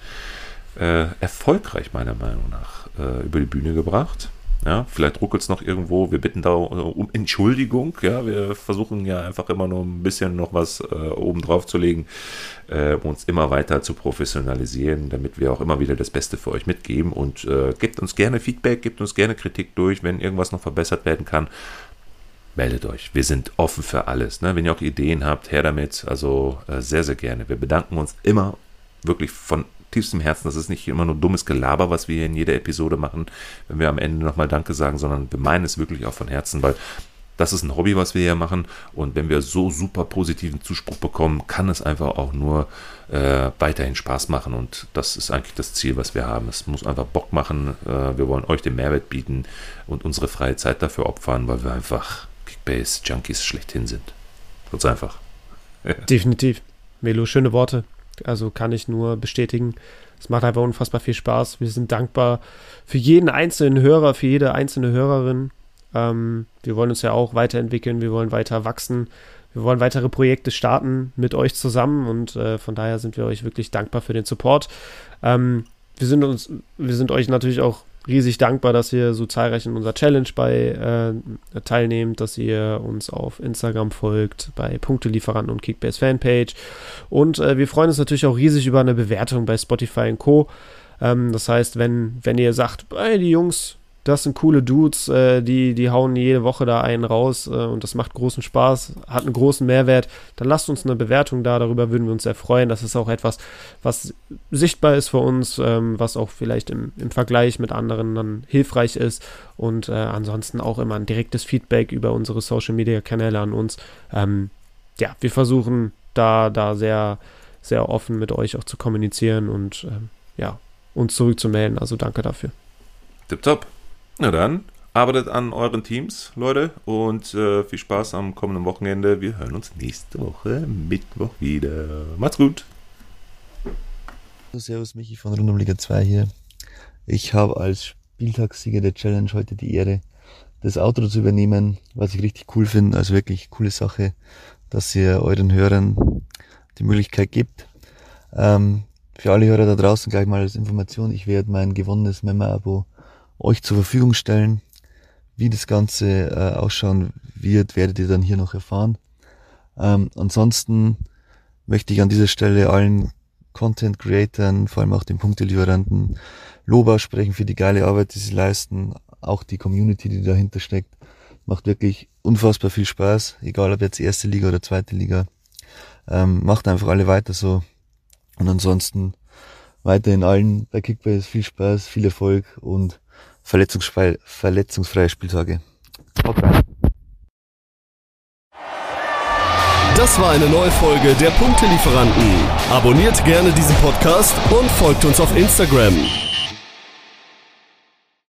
äh, erfolgreich meiner Meinung nach äh, über die Bühne gebracht. Ja, vielleicht ruckelt es noch irgendwo. Wir bitten da um Entschuldigung. Ja, wir versuchen ja einfach immer nur ein bisschen noch was äh, oben drauf zu legen, äh, uns immer weiter zu professionalisieren, damit wir auch immer wieder das Beste für euch mitgeben. Und äh, gebt uns gerne Feedback, gebt uns gerne Kritik durch, wenn irgendwas noch verbessert werden kann. Meldet euch. Wir sind offen für alles. Ne? Wenn ihr auch Ideen habt, her damit. Also äh, sehr, sehr gerne. Wir bedanken uns immer wirklich von tiefstem Herzen. Das ist nicht immer nur dummes Gelaber, was wir in jeder Episode machen, wenn wir am Ende nochmal Danke sagen, sondern wir meinen es wirklich auch von Herzen, weil das ist ein Hobby, was wir hier machen. Und wenn wir so super positiven Zuspruch bekommen, kann es einfach auch nur äh, weiterhin Spaß machen. Und das ist eigentlich das Ziel, was wir haben. Es muss einfach Bock machen. Äh, wir wollen euch den Mehrwert bieten und unsere freie Zeit dafür opfern, weil wir einfach Kickbase-Junkies schlechthin sind. Ganz einfach. (laughs) Definitiv. Melo, schöne Worte. Also kann ich nur bestätigen. Es macht einfach unfassbar viel Spaß. Wir sind dankbar für jeden einzelnen Hörer, für jede einzelne Hörerin. Ähm, wir wollen uns ja auch weiterentwickeln, wir wollen weiter wachsen, wir wollen weitere Projekte starten mit euch zusammen und äh, von daher sind wir euch wirklich dankbar für den Support. Ähm, wir sind uns, wir sind euch natürlich auch riesig dankbar, dass ihr so zahlreich in unserer Challenge bei äh, teilnehmt, dass ihr uns auf Instagram folgt, bei Punktelieferanten und Kickbase Fanpage. Und äh, wir freuen uns natürlich auch riesig über eine Bewertung bei Spotify und Co. Ähm, das heißt, wenn, wenn ihr sagt, hey, die Jungs, das sind coole Dudes, äh, die, die hauen jede Woche da einen raus äh, und das macht großen Spaß, hat einen großen Mehrwert, dann lasst uns eine Bewertung da, darüber würden wir uns sehr freuen. Das ist auch etwas, was sichtbar ist für uns, ähm, was auch vielleicht im, im Vergleich mit anderen dann hilfreich ist und äh, ansonsten auch immer ein direktes Feedback über unsere Social Media Kanäle an uns. Ähm, ja, wir versuchen da, da sehr, sehr offen mit euch auch zu kommunizieren und ähm, ja, uns zurückzumelden. Also danke dafür. Tipptopp. Na dann, arbeitet an euren Teams, Leute, und äh, viel Spaß am kommenden Wochenende. Wir hören uns nächste Woche Mittwoch wieder. Macht's gut. Servus, Michi von Rundum Liga 2 hier. Ich habe als Spieltagssieger der Challenge heute die Ehre, das Auto zu übernehmen, was ich richtig cool finde. Also wirklich coole Sache, dass ihr euren Hörern die Möglichkeit gibt. Ähm, für alle Hörer da draußen gleich mal als Information, ich werde mein gewonnenes Member-Abo euch zur Verfügung stellen. Wie das Ganze äh, ausschauen wird, werdet ihr dann hier noch erfahren. Ähm, ansonsten möchte ich an dieser Stelle allen Content Creatern, vor allem auch den Punktelieferanten, Lob aussprechen für die geile Arbeit, die sie leisten, auch die Community, die dahinter steckt. Macht wirklich unfassbar viel Spaß, egal ob jetzt erste Liga oder zweite Liga. Ähm, macht einfach alle weiter so. Und ansonsten weiterhin allen bei Kickbase viel Spaß, viel Erfolg und verletzungsfreie, verletzungsfreie Spieltage. Haut rein. Das war eine neue Folge der Punktelieferanten. Abonniert gerne diesen Podcast und folgt uns auf Instagram.